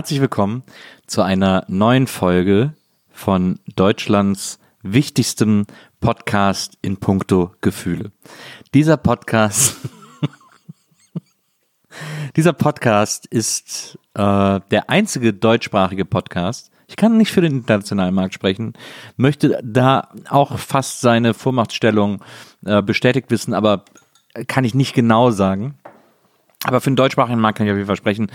Herzlich willkommen zu einer neuen Folge von Deutschlands wichtigstem Podcast in puncto Gefühle. Dieser Podcast, dieser Podcast ist äh, der einzige deutschsprachige Podcast. Ich kann nicht für den internationalen Markt sprechen, möchte da auch fast seine Vormachtstellung äh, bestätigt wissen, aber kann ich nicht genau sagen. Aber für den deutschsprachigen Markt kann ich auf jeden Fall sprechen.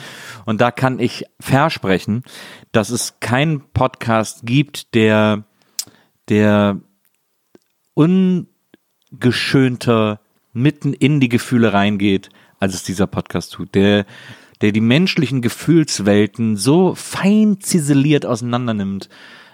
Und da kann ich versprechen, dass es keinen Podcast gibt, der, der ungeschönter mitten in die Gefühle reingeht, als es dieser Podcast tut. Der, der die menschlichen Gefühlswelten so fein ziseliert auseinandernimmt,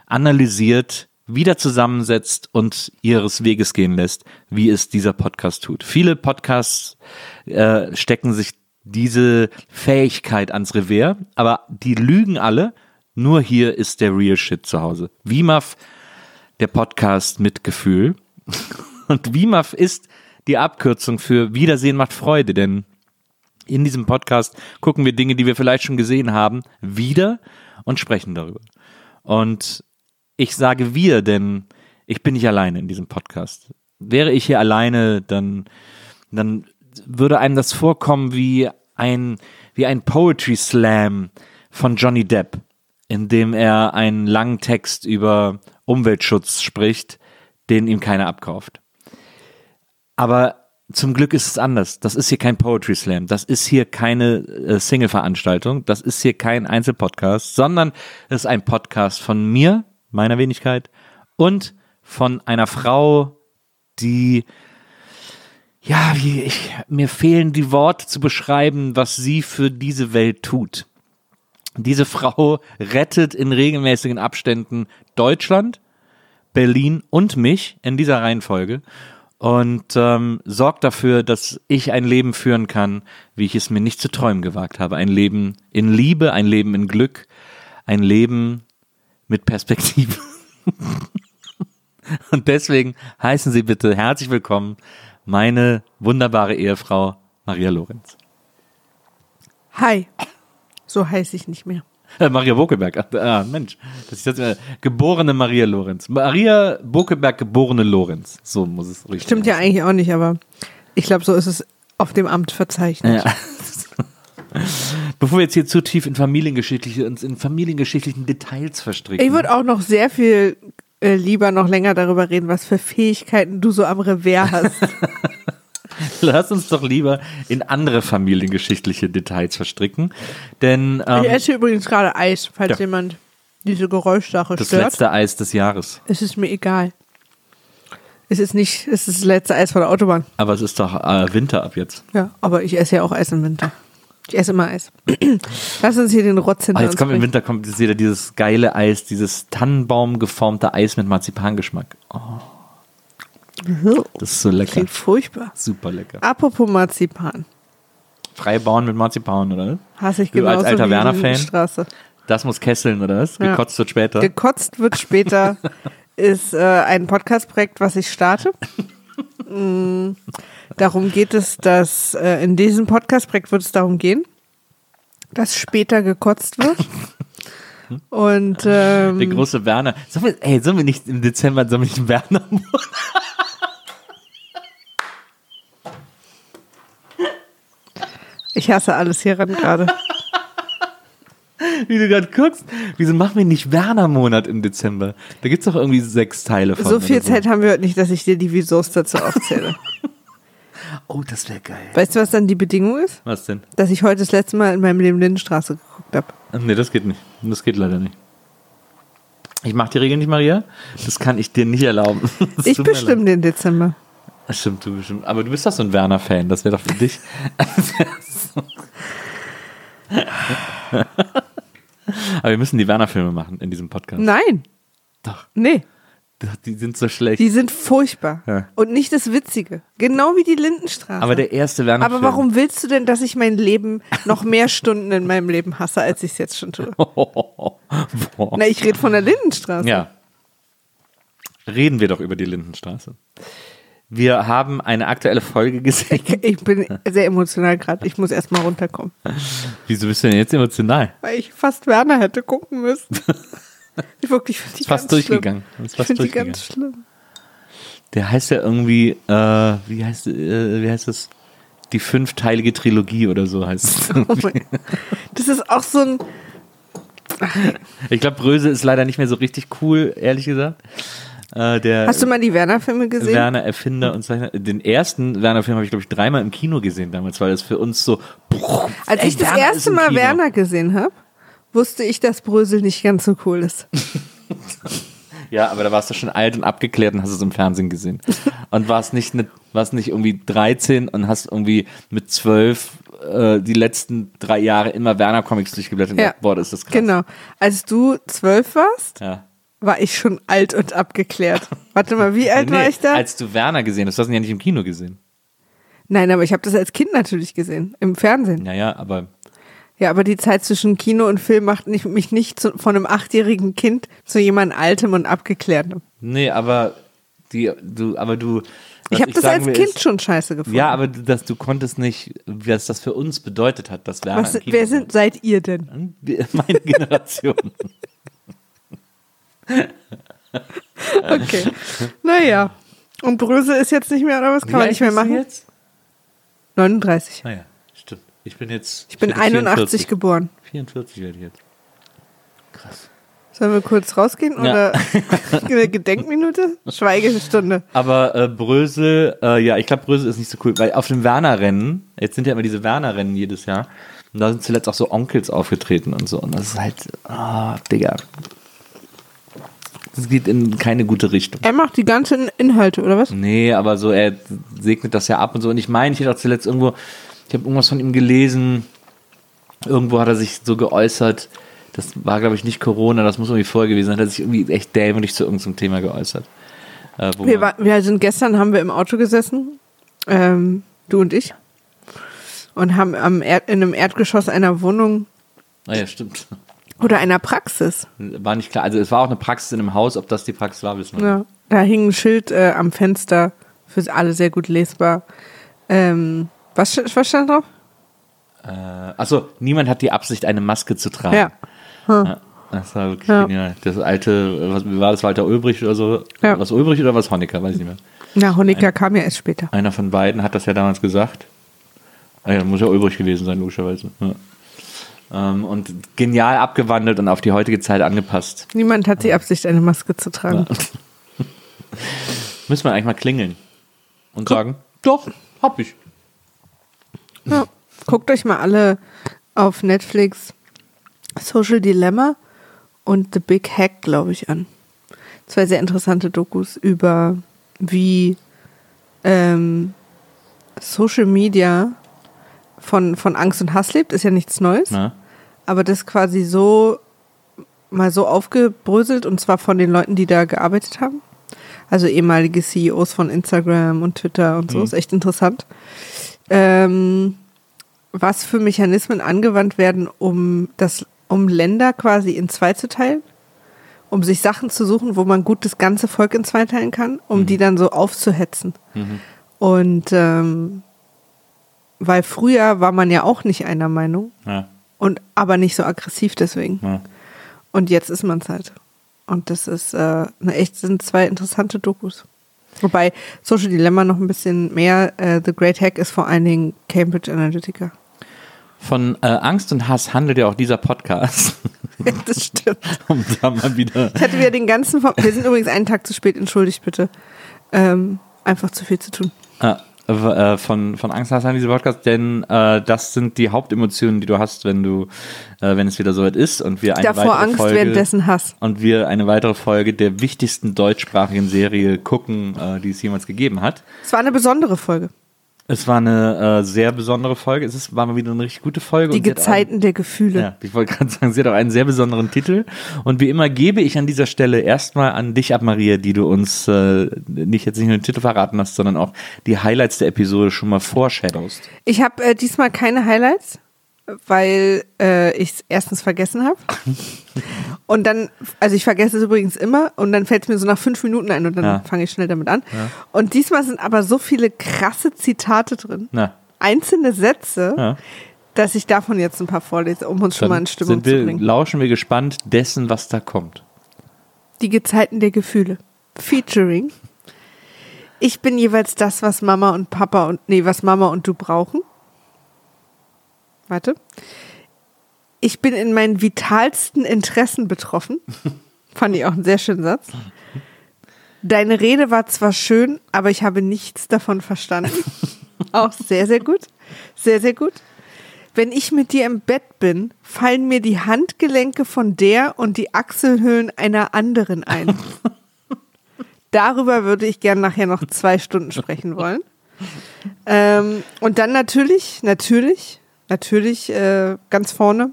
analysiert, wieder zusammensetzt und ihres Weges gehen lässt, wie es dieser Podcast tut. Viele Podcasts äh, stecken sich diese Fähigkeit ans Revers, aber die lügen alle. Nur hier ist der Real Shit zu Hause. WIMAF, der Podcast mit Gefühl. Und WIMAF ist die Abkürzung für Wiedersehen macht Freude, denn in diesem Podcast gucken wir Dinge, die wir vielleicht schon gesehen haben, wieder und sprechen darüber. Und ich sage wir, denn ich bin nicht alleine in diesem Podcast. Wäre ich hier alleine, dann, dann würde einem das vorkommen wie ein, wie ein Poetry Slam von Johnny Depp, in dem er einen langen Text über Umweltschutz spricht, den ihm keiner abkauft. Aber zum Glück ist es anders. Das ist hier kein Poetry Slam. Das ist hier keine äh, Single-Veranstaltung. Das ist hier kein Einzelpodcast, sondern es ist ein Podcast von mir, meiner Wenigkeit, und von einer Frau, die, ja, wie ich, mir fehlen die Worte zu beschreiben, was sie für diese Welt tut. Diese Frau rettet in regelmäßigen Abständen Deutschland, Berlin und mich in dieser Reihenfolge und ähm, sorgt dafür, dass ich ein Leben führen kann, wie ich es mir nicht zu träumen gewagt habe. Ein Leben in Liebe, ein Leben in Glück, ein Leben mit Perspektive. und deswegen heißen Sie bitte herzlich willkommen meine wunderbare Ehefrau Maria Lorenz. Hi. So heiße ich nicht mehr. Äh, Maria Bokeberg, ah, Mensch, das ist jetzt äh, geborene Maria Lorenz. Maria Bokeberg, geborene Lorenz. So muss es richtig Stimmt ja aussehen. eigentlich auch nicht, aber ich glaube, so ist es auf dem Amt verzeichnet. Ja. Bevor wir jetzt hier zu tief in familiengeschichtliche, uns in familiengeschichtlichen Details verstricken. Ich würde auch noch sehr viel äh, lieber noch länger darüber reden, was für Fähigkeiten du so am Revers hast. Lass uns doch lieber in andere familiengeschichtliche Details verstricken. Denn ich ähm, esse übrigens gerade Eis, falls Ja. jemand diese Geräuschsache das stört. letzte Eis des Jahres. Es ist mir egal. Es ist nicht, es ist das letzte Eis von der Autobahn. Aber es ist doch äh, Winter ab jetzt. Ja, aber ich esse ja auch Eis im Winter. Ich esse immer Eis. Lass uns hier den Rotz hinter Oh, jetzt kommt im. Winter kommt jetzt wieder dieses geile Eis, dieses Tannenbaum geformte Eis mit Marzipangeschmack. Oh, das ist so lecker. Klingt furchtbar. Super lecker. Apropos Marzipan. Freie Bauen mit Marzipan, oder? Hasse ich Du als alter Werner-Fan? Das muss kesseln, oder was? Ja. Gekotzt wird später. Gekotzt wird später ist äh, ein Podcast-Projekt, was ich starte. Mm, darum geht es, dass äh, in diesem Podcast-Projekt wird es darum gehen, dass später gekotzt wird. Und Der ähm, große Werner. Sollen wir, ey, sollen wir nicht im Dezember, sollen wir nicht einen Werner ich hasse alles hieran gerade. Wie du gerade guckst, wieso machen wir nicht Werner-Monat im Dezember? Da gibt's doch irgendwie sechs Teile von. So viel oder Zeit haben wir heute nicht, dass ich dir die Wiesos dazu aufzähle. Oh, das wäre geil. Weißt du, was dann die Bedingung ist? Was denn? Dass ich heute das letzte Mal in meinem Leben Lindenstraße geguckt habe. Nee, das geht nicht. Das geht leider nicht. Ich mach die Regel nicht, Maria. Das kann ich dir nicht erlauben. Das Ich bestimme den Dezember. Das Stimmt, du bestimmt. Aber du bist doch so ein Werner-Fan. Das wäre doch für dich. Aber wir müssen die Werner-Filme machen in diesem Podcast. Nein, Doch. nee. Die sind so schlecht. Die sind furchtbar. Ja. Und nicht das Witzige. Genau wie die Lindenstraße. aber der erste Werner Aber warum willst du denn, dass ich mein Leben noch mehr Stunden in meinem Leben hasse, als ich es jetzt schon tue? Na, ich rede von der Lindenstraße. Ja. Reden wir doch über die Lindenstraße. Wir haben eine aktuelle Folge gesehen. Ich bin sehr emotional gerade. Ich muss erst mal runterkommen. Wieso bist du denn jetzt emotional? Weil ich fast Werner hätte gucken müssen. Ich wirklich finde die fast ganz durchgegangen. Schlimm. Ist Ich fast finde die ganz schlimm. Der heißt ja irgendwie, äh, wie heißt, äh, wie heißt das? Die fünfteilige Trilogie oder so heißt es. Oh. Das ist auch so ein. Ich glaube, Bröse ist leider nicht mehr so richtig cool, ehrlich gesagt. Äh, der Hast du mal die Werner-Filme gesehen? Werner Erfinder und Zeichner. Den ersten Werner-Film habe ich, glaube ich, dreimal im Kino gesehen damals, weil das für uns so. Als Ey, ich das Werner erste Mal. Werner gesehen habe, wusste ich, dass Brösel nicht ganz so cool ist. Ja, aber da warst du schon alt und abgeklärt und hast es im Fernsehen gesehen. Und warst nicht, ne, warst nicht irgendwie 13 und hast irgendwie mit 12 äh, die letzten drei Jahre immer Werner-Comics durchgeblättert. und Ja. Boah, das ist krass. Genau. Als du zwölf warst, Ja. War ich schon alt und abgeklärt. Warte mal, wie alt war Nee, ich da? Als du Werner gesehen hast, du hast ihn ja nicht im Kino gesehen. Nein, aber ich habe das als Kind natürlich gesehen, im Fernsehen. Naja, aber Ja, aber die Zeit zwischen Kino und Film macht nicht, mich nicht zu, von einem achtjährigen Kind zu jemandem Altem und Abgeklärtem. nee, aber die, du, aber du. Ich habe das als will, Kind ist, schon scheiße gefunden. Ja, aber dass du konntest nicht, was das für uns bedeutet hat, dass Werner Was, im Kino wer sind, seid ihr denn? war. Meine Generation. Okay. naja. Und Bröse ist jetzt nicht mehr, oder was? Kann man Wie nicht alt mehr machen? Jetzt? 39. Naja, stimmt. Ich bin jetzt. Ich bin werde 81 44. geboren. 44 werde ich jetzt. Krass. Sollen wir kurz rausgehen oder eine Gedenkminute? Schweigestunde. Aber äh, Brösel, äh, ja, ich glaube, Brösel ist nicht so cool, weil auf dem Werner-Rennen, jetzt sind ja immer diese Werner-Rennen jedes Jahr, und da sind zuletzt auch so Onkels aufgetreten und so. Und das ist halt, ah, Digga. Das geht in keine gute Richtung. Er macht die ganzen Inhalte, oder was? Nee, aber so, er segnet das ja ab und so. Und ich meine, ich hätte auch zuletzt irgendwo, ich habe irgendwas von ihm gelesen, irgendwo hat er sich so geäußert, das war, glaube ich, nicht Corona, das muss irgendwie vorher gewesen sein, hat er sich irgendwie echt dämlich zu irgendeinem Thema geäußert. Äh, Wir, war, wir sind gestern haben wir im Auto gesessen, ähm, du und ich, und haben am Erd, in einem Erdgeschoss einer Wohnung Ah ja, stimmt. Oder einer Praxis. War nicht klar. Also es war auch eine Praxis in einem Haus, ob das die Praxis war, wissen wir Ja, da hing ein Schild äh, am Fenster, für alle sehr gut lesbar. Ähm, was, was stand drauf? Äh, achso, niemand hat die Absicht, eine Maske zu tragen. Ja. Ja, das war wirklich Ja. genial. Das alte, was wie war das, Walter Ulbricht oder so? Ja. Was Ulbricht oder was Honecker, weiß ich nicht mehr. Na, Honecker kam ja erst später. Einer von beiden hat das ja damals gesagt. Ah ja, muss ja Ulbricht gewesen sein, logischerweise. Ja. Ähm, und genial abgewandelt und auf die heutige Zeit angepasst. Niemand hat die Absicht, eine Maske zu tragen. Müssen wir eigentlich mal klingeln und sagen, doch, hab ich. Ja. Guckt euch mal alle auf Netflix Social Dilemma und The Big Hack, glaube ich, an. Zwei sehr interessante Dokus über wie ähm, Social Media von, von Angst und Hass lebt, ist ja nichts Neues. Na? Aber das quasi so mal so aufgebröselt und zwar von den Leuten, die da gearbeitet haben. Also ehemalige CEOs von Instagram und Twitter und so. Ist echt interessant. Ähm, was für Mechanismen angewandt werden, um das, um Länder quasi in zwei zu teilen, um sich Sachen zu suchen, wo man gut das ganze Volk in zwei teilen kann, um die dann so aufzuhetzen. Und ähm, weil früher war man ja auch nicht einer Meinung Ja, und aber nicht so aggressiv deswegen. ja. Und jetzt ist man es halt. Und das ist äh, eine echt sind zwei interessante Dokus. Wobei Social Dilemma noch ein bisschen mehr. Äh, The Great Hack ist vor allen Dingen Cambridge Analytica. Von äh, Angst und Hass handelt ja auch dieser Podcast. das stimmt. um da mal wieder. Ich hatte wieder den ganzen. Wir sind übrigens einen Tag zu spät. Entschuldigt bitte. Ähm, einfach zu viel zu tun. Äh, äh, von, von Angst und Hass handelt dieser Podcast, denn äh, das sind die Hauptemotionen, die du hast, wenn du, äh, wenn es wieder soweit ist und wir eine Davor weitere Angst, Folge währenddessen Hass. und wir eine weitere Folge der wichtigsten deutschsprachigen Serie gucken, äh, die es jemals gegeben hat. Es war eine besondere Folge. Es war eine äh, sehr besondere Folge. Es ist, war mal wieder eine richtig gute Folge. Die Gezeiten der Gefühle. Ja, ich wollte gerade sagen, sie hat auch einen sehr besonderen Titel. Und wie immer gebe ich an dieser Stelle erstmal an dich ab, Maria, die du uns äh, nicht jetzt nicht nur den Titel verraten hast, sondern auch die Highlights der Episode schon mal foreshadowst. Ich habe äh, diesmal keine Highlights, weil äh, ich es erstens vergessen habe. und dann, also ich vergesse es übrigens immer und dann fällt es mir so nach fünf Minuten ein und dann Ja. fange ich schnell damit an. Und diesmal sind aber so viele krasse Zitate drin, Na, einzelne Sätze, ja. dass ich davon jetzt ein paar vorlese, um uns schon mal in Stimmung wir, zu bringen. lauschen wir gespannt dessen, was da kommt. Die Gezeiten der Gefühle. Featuring. Ich bin jeweils das, was Mama und Papa und, nee, was Mama und du brauchen. Warte. Ich bin in meinen vitalsten Interessen betroffen. Fand ich auch einen sehr schönen Satz. Deine Rede war zwar schön, aber ich habe nichts davon verstanden. Auch sehr, sehr gut. Sehr, sehr gut. Wenn ich mit dir im Bett bin, fallen mir die Handgelenke von der und die Achselhöhlen einer anderen ein. Darüber würde ich gern nachher noch zwei Stunden sprechen wollen. Ähm, und dann natürlich, natürlich, natürlich äh, ganz vorne.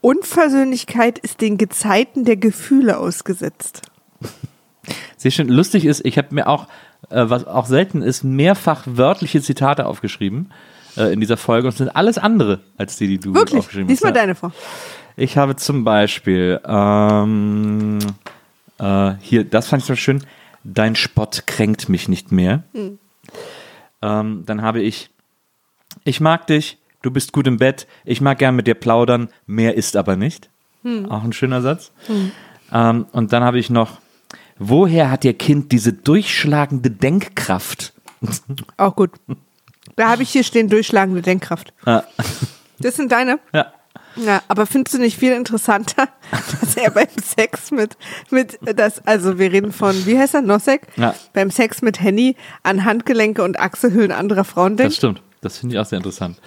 Unversöhnlichkeit ist den Gezeiten der Gefühle ausgesetzt. Sehr schön. Lustig ist, ich habe mir auch, äh, was auch selten ist, mehrfach wörtliche Zitate aufgeschrieben äh, in dieser Folge und es sind alles andere als die, die du Wirklich, aufgeschrieben diesmal hast. Ja. deine vor. Ich habe zum Beispiel, ähm, äh, hier, das fand ich so schön, dein Spott kränkt mich nicht mehr. Ähm, dann habe ich, ich mag dich, du bist gut im Bett, ich mag gern mit dir plaudern, mehr ist aber nicht. Auch ein schöner Satz. Ähm, und dann habe ich noch, woher hat ihr Kind diese durchschlagende Denkkraft? Auch gut. Da habe ich hier stehen durchschlagende Denkkraft. Ah. Das sind deine. Ja. Ja, aber findest du nicht viel interessanter, dass er beim Sex mit, mit das, also wir reden von, wie heißt er, Nosek? Ja. Beim Sex mit Henny an Handgelenke und Achselhöhlen anderer Frauen Das denkt? stimmt. Das finde ich auch sehr interessant.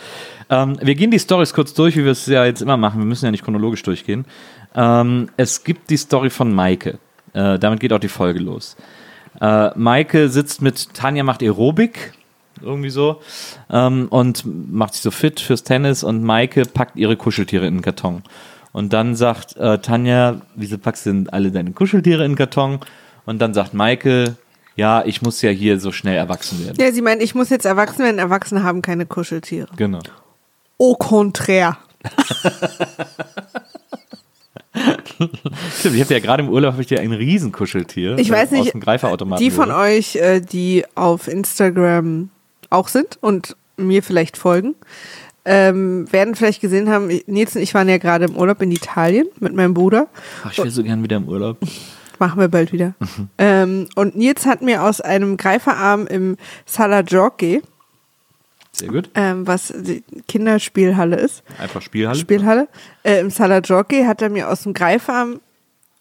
Ähm, wir gehen die Stories kurz durch, wie wir es ja jetzt immer machen. Wir müssen ja nicht chronologisch durchgehen. Ähm, es gibt die Story von Maike. Äh, damit geht auch die Folge los. Äh, Maike sitzt mit Tanja macht Aerobik, irgendwie so, ähm, und macht sich so fit fürs Tennis und Maike packt ihre Kuscheltiere in den Karton. Und dann sagt äh, Tanja, wieso packst du denn alle deine Kuscheltiere in den Karton? Und dann sagt Maike, ja, ich muss ja hier so schnell erwachsen werden. Ja, sie meint, ich muss jetzt erwachsen werden, Erwachsene haben keine Kuscheltiere. Genau. Au contraire. Stimmt, ich habe ja gerade im Urlaub habe ich dir ein Riesenkuscheltier Ich äh, weiß aus nicht, dem Greiferautomaten die von geholt. euch, äh, die auf Instagram auch sind und mir vielleicht folgen, ähm, werden vielleicht gesehen haben, Nils und ich waren ja gerade im Urlaub in Italien mit meinem Bruder. Ach, ich will so gern wieder im Urlaub. Machen wir bald wieder. ähm, und Nils hat mir aus einem Greiferarm im Sala Giochi, Sehr gut. ähm, was die Kinderspielhalle ist, Einfach Spielhalle. Spielhalle, äh, im Sala Giochi hat er mir aus dem Greifarm,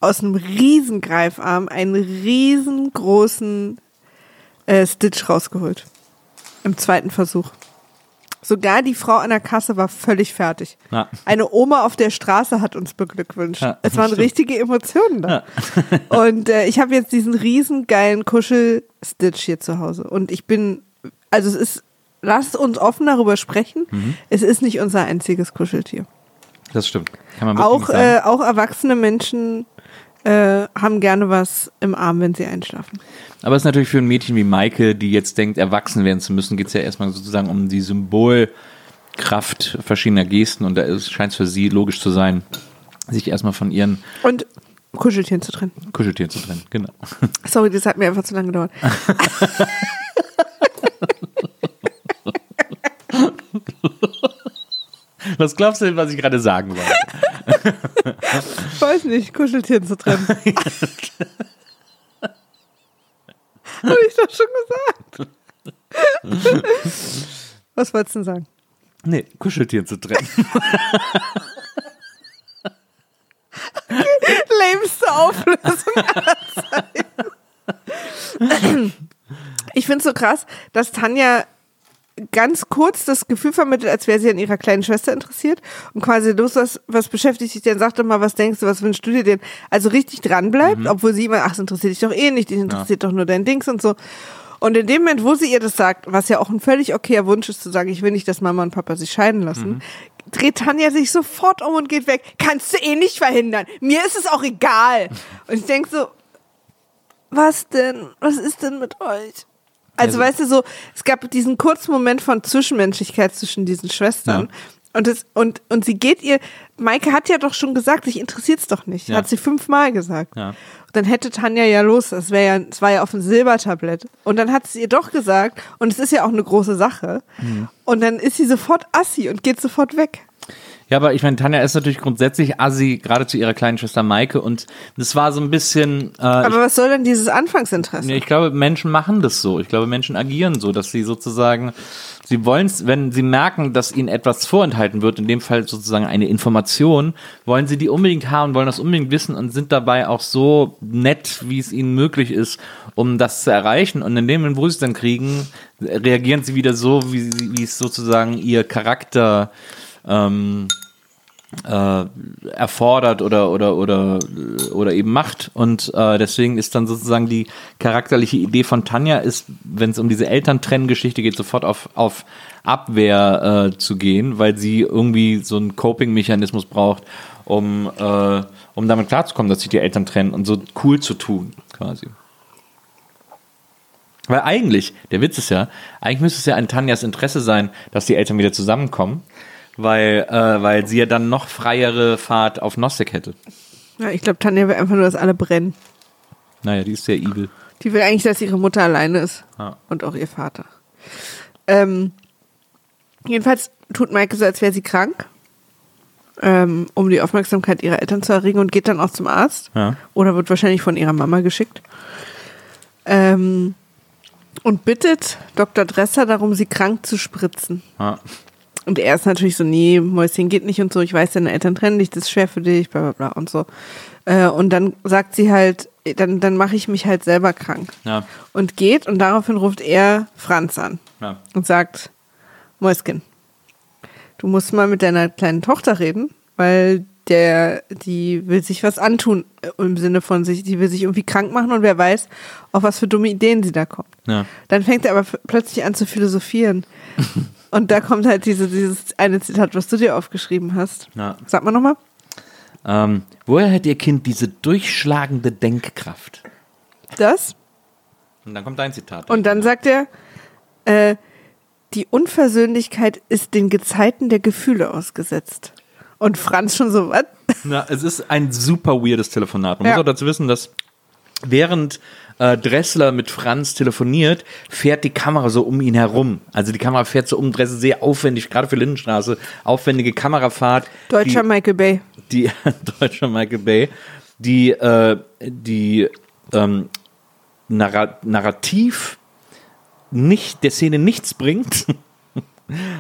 aus einem riesen Greifarm, einen riesengroßen äh, Stitch rausgeholt. Im zweiten Versuch. Sogar die Frau an der Kasse war völlig fertig. Ja. Eine Oma auf der Straße hat uns beglückwünscht. Ja, es waren stimmt. richtige Emotionen da. Und äh, ich habe jetzt diesen riesen geilen Kuschel-Stitch hier zu Hause. Und ich bin, also es ist, lasst uns offen darüber sprechen. Mhm. Es ist nicht unser einziges Kuscheltier. Das stimmt. Kann man Auch, äh, auch erwachsene Menschen äh, haben gerne was im Arm, wenn sie einschlafen. Aber es ist natürlich für ein Mädchen wie Maike, die jetzt denkt, erwachsen werden zu müssen, geht es ja erstmal sozusagen um die Symbolkraft verschiedener Gesten und da scheint es für sie logisch zu sein, sich erstmal von ihren Und Kuscheltieren zu trennen. Kuscheltieren zu trennen. Genau. Sorry, das hat mir einfach zu lange gedauert. Was glaubst du denn, was ich gerade sagen wollte? Ich weiß nicht, Kuscheltieren zu trennen. Habe ich doch schon gesagt. Was wolltest du denn sagen? Nee, Kuscheltieren zu trennen. Lämste Auflösung aller Zeiten. Ich finde es so krass, dass Tanja ganz kurz das Gefühl vermittelt, als wäre sie an ihrer kleinen Schwester interessiert und quasi los, was, was beschäftigt dich denn, sag doch mal, was denkst du, was wünschst du dir denn? Also richtig dran bleibt, obwohl sie immer, ach, es interessiert dich doch eh nicht, dich interessiert doch nur dein Dings und so. Und in dem Moment, wo sie ihr das sagt, was ja auch ein völlig okayer Wunsch ist, zu sagen, ich will nicht, dass Mama und Papa sich scheiden lassen, dreht Tanja sich sofort um und geht weg. Kannst du eh nicht verhindern. Mir ist es auch egal. Und ich denk so, was denn? Was ist denn mit euch? Also, weißt du, so, es gab diesen kurzen Moment von Zwischenmenschlichkeit zwischen diesen Schwestern. Ja. Und, es, und, und sie geht ihr, Maike hat ja doch schon gesagt, dich interessiert's doch nicht. Ja. Hat sie fünfmal gesagt. Ja. Dann hätte Tanja ja los, das wäre ja, es war ja auf dem Silbertablett. Und dann hat sie ihr doch gesagt, und es ist ja auch eine große Sache. Mhm. Und dann ist sie sofort assi und geht sofort weg. Ja, aber ich meine, Tanja ist natürlich grundsätzlich assi, gerade zu ihrer kleinen Schwester Maike. Und das war so ein bisschen. Äh, Aber was soll denn dieses Anfangsinteresse? ich, ich glaube, Menschen machen das so. Ich glaube, Menschen agieren so, dass sie sozusagen, sie wollen es, wenn sie merken, dass ihnen etwas vorenthalten wird, in dem Fall sozusagen eine Information, wollen sie die unbedingt haben, wollen das unbedingt wissen und sind dabei auch so nett, wie es ihnen möglich ist, um das zu erreichen. Und in dem Moment, wo sie es dann kriegen, reagieren sie wieder so, wie, sie- wie es sozusagen ihr Charakter ähm, äh, erfordert oder oder oder oder eben macht und äh, deswegen ist dann sozusagen die charakterliche Idee von Tanja ist, wenn es um diese Elterntrenngeschichte geht, sofort auf auf Abwehr äh, zu gehen, weil sie irgendwie so einen Coping-Mechanismus braucht, um äh, um damit klarzukommen, dass sich die Eltern trennen und so cool zu tun quasi. Weil eigentlich, der Witz ist ja, eigentlich müsste es ja an Tanjas Interesse sein, dass die Eltern wieder zusammenkommen, weil, äh, weil sie ja dann noch freiere Fahrt auf Nosek hätte. Ja, ich glaube, Tanja will einfach nur, dass alle brennen. Naja, die ist sehr evil. Die will eigentlich, dass ihre Mutter alleine ist. Ja. Und auch ihr Vater. Ähm, jedenfalls tut Maike so, als wäre sie krank, ähm, um die Aufmerksamkeit ihrer Eltern zu erregen und geht dann auch zum Arzt. Ja. Oder wird wahrscheinlich von ihrer Mama geschickt. Ähm, und bittet Dr. Dresser darum, sie krank zu spritzen. Ja. Und er ist natürlich so, nee, Mäuschen geht nicht und so, ich weiß, deine Eltern trennen dich, das ist schwer für dich, bla bla bla und so. Äh, und dann sagt sie halt, dann, dann mache ich mich halt selber krank. Ja. Und geht und daraufhin ruft er Franz an Ja. und sagt, Mäuschen, du musst mal mit deiner kleinen Tochter reden, weil der, die will sich was antun, äh, im Sinne von sich, die will sich irgendwie krank machen und wer weiß, auf was für dumme Ideen sie da kommt. Ja. Dann fängt er aber plötzlich an zu philosophieren. Und da kommt halt diese, dieses eine Zitat, was du dir aufgeschrieben hast. Ja. Sag mal nochmal. Ähm, woher hat ihr Kind diese durchschlagende Denkkraft? Das. Und dann kommt dein Zitat. Und dann sagt er, äh, die Unversöhnlichkeit ist den Gezeiten der Gefühle ausgesetzt. Und Franz schon so, was? Na, es ist ein super weirdes Telefonat. Man Ja. muss auch dazu wissen, dass während äh, Dressler mit Franz telefoniert, fährt die Kamera so um ihn herum. Also die Kamera fährt so um Dressler sehr aufwendig, gerade für Lindenstraße, aufwendige Kamerafahrt. Deutscher die, Michael Bay. die deutscher Michael Bay, die äh, die ähm, narra narrativ nicht der Szene nichts bringt.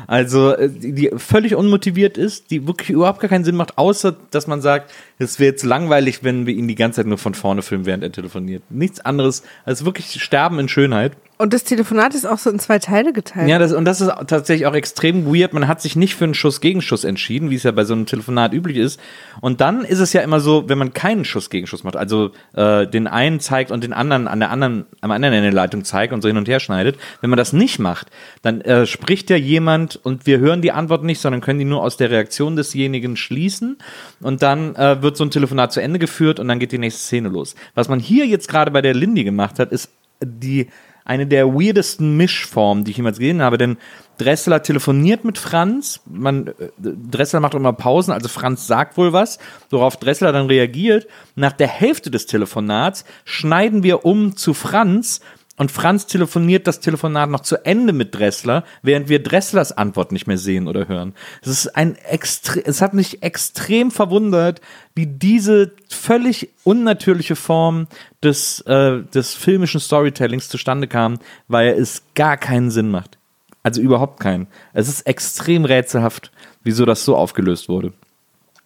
Also, äh, die, die völlig unmotiviert ist, die wirklich überhaupt gar keinen Sinn macht, außer dass man sagt, es wäre jetzt langweilig, wenn wir ihn die ganze Zeit nur von vorne filmen, während er telefoniert. Nichts anderes als wirklich Sterben in Schönheit. Und das Telefonat ist auch so in zwei Teile geteilt. Ja, das, und das ist tatsächlich auch extrem weird. Man hat sich nicht für einen Schuss-Gegenschuss entschieden, wie es ja bei so einem Telefonat üblich ist. Und dann ist es ja immer so, wenn man keinen Schuss-Gegenschuss macht, also äh, den einen zeigt und den anderen an der anderen, am anderen Ende der Leitung zeigt und so hin und her schneidet. Wenn man das nicht macht, dann äh, spricht ja jemand und wir hören die Antwort nicht, sondern können die nur aus der Reaktion desjenigen schließen. Und dann äh, wird so ein Telefonat zu Ende geführt und dann geht die nächste Szene los. Was man hier jetzt gerade bei der Lindy gemacht hat, ist die eine der weirdesten Mischformen, die ich jemals gesehen habe, denn Dressler telefoniert mit Franz, man, äh, Dressler macht immer Pausen, also Franz sagt wohl was, worauf Dressler dann reagiert. Nach der Hälfte des Telefonats schneiden wir um zu Franz und Franz telefoniert das Telefonat noch zu Ende mit Dressler, während wir Dresslers Antwort nicht mehr sehen oder hören. Es ist ein extre es hat mich extrem verwundert, wie diese völlig unnatürliche Form des, äh, des filmischen Storytellings zustande kam, weil es gar keinen Sinn macht. Also überhaupt keinen. Es ist extrem rätselhaft, wieso das so aufgelöst wurde.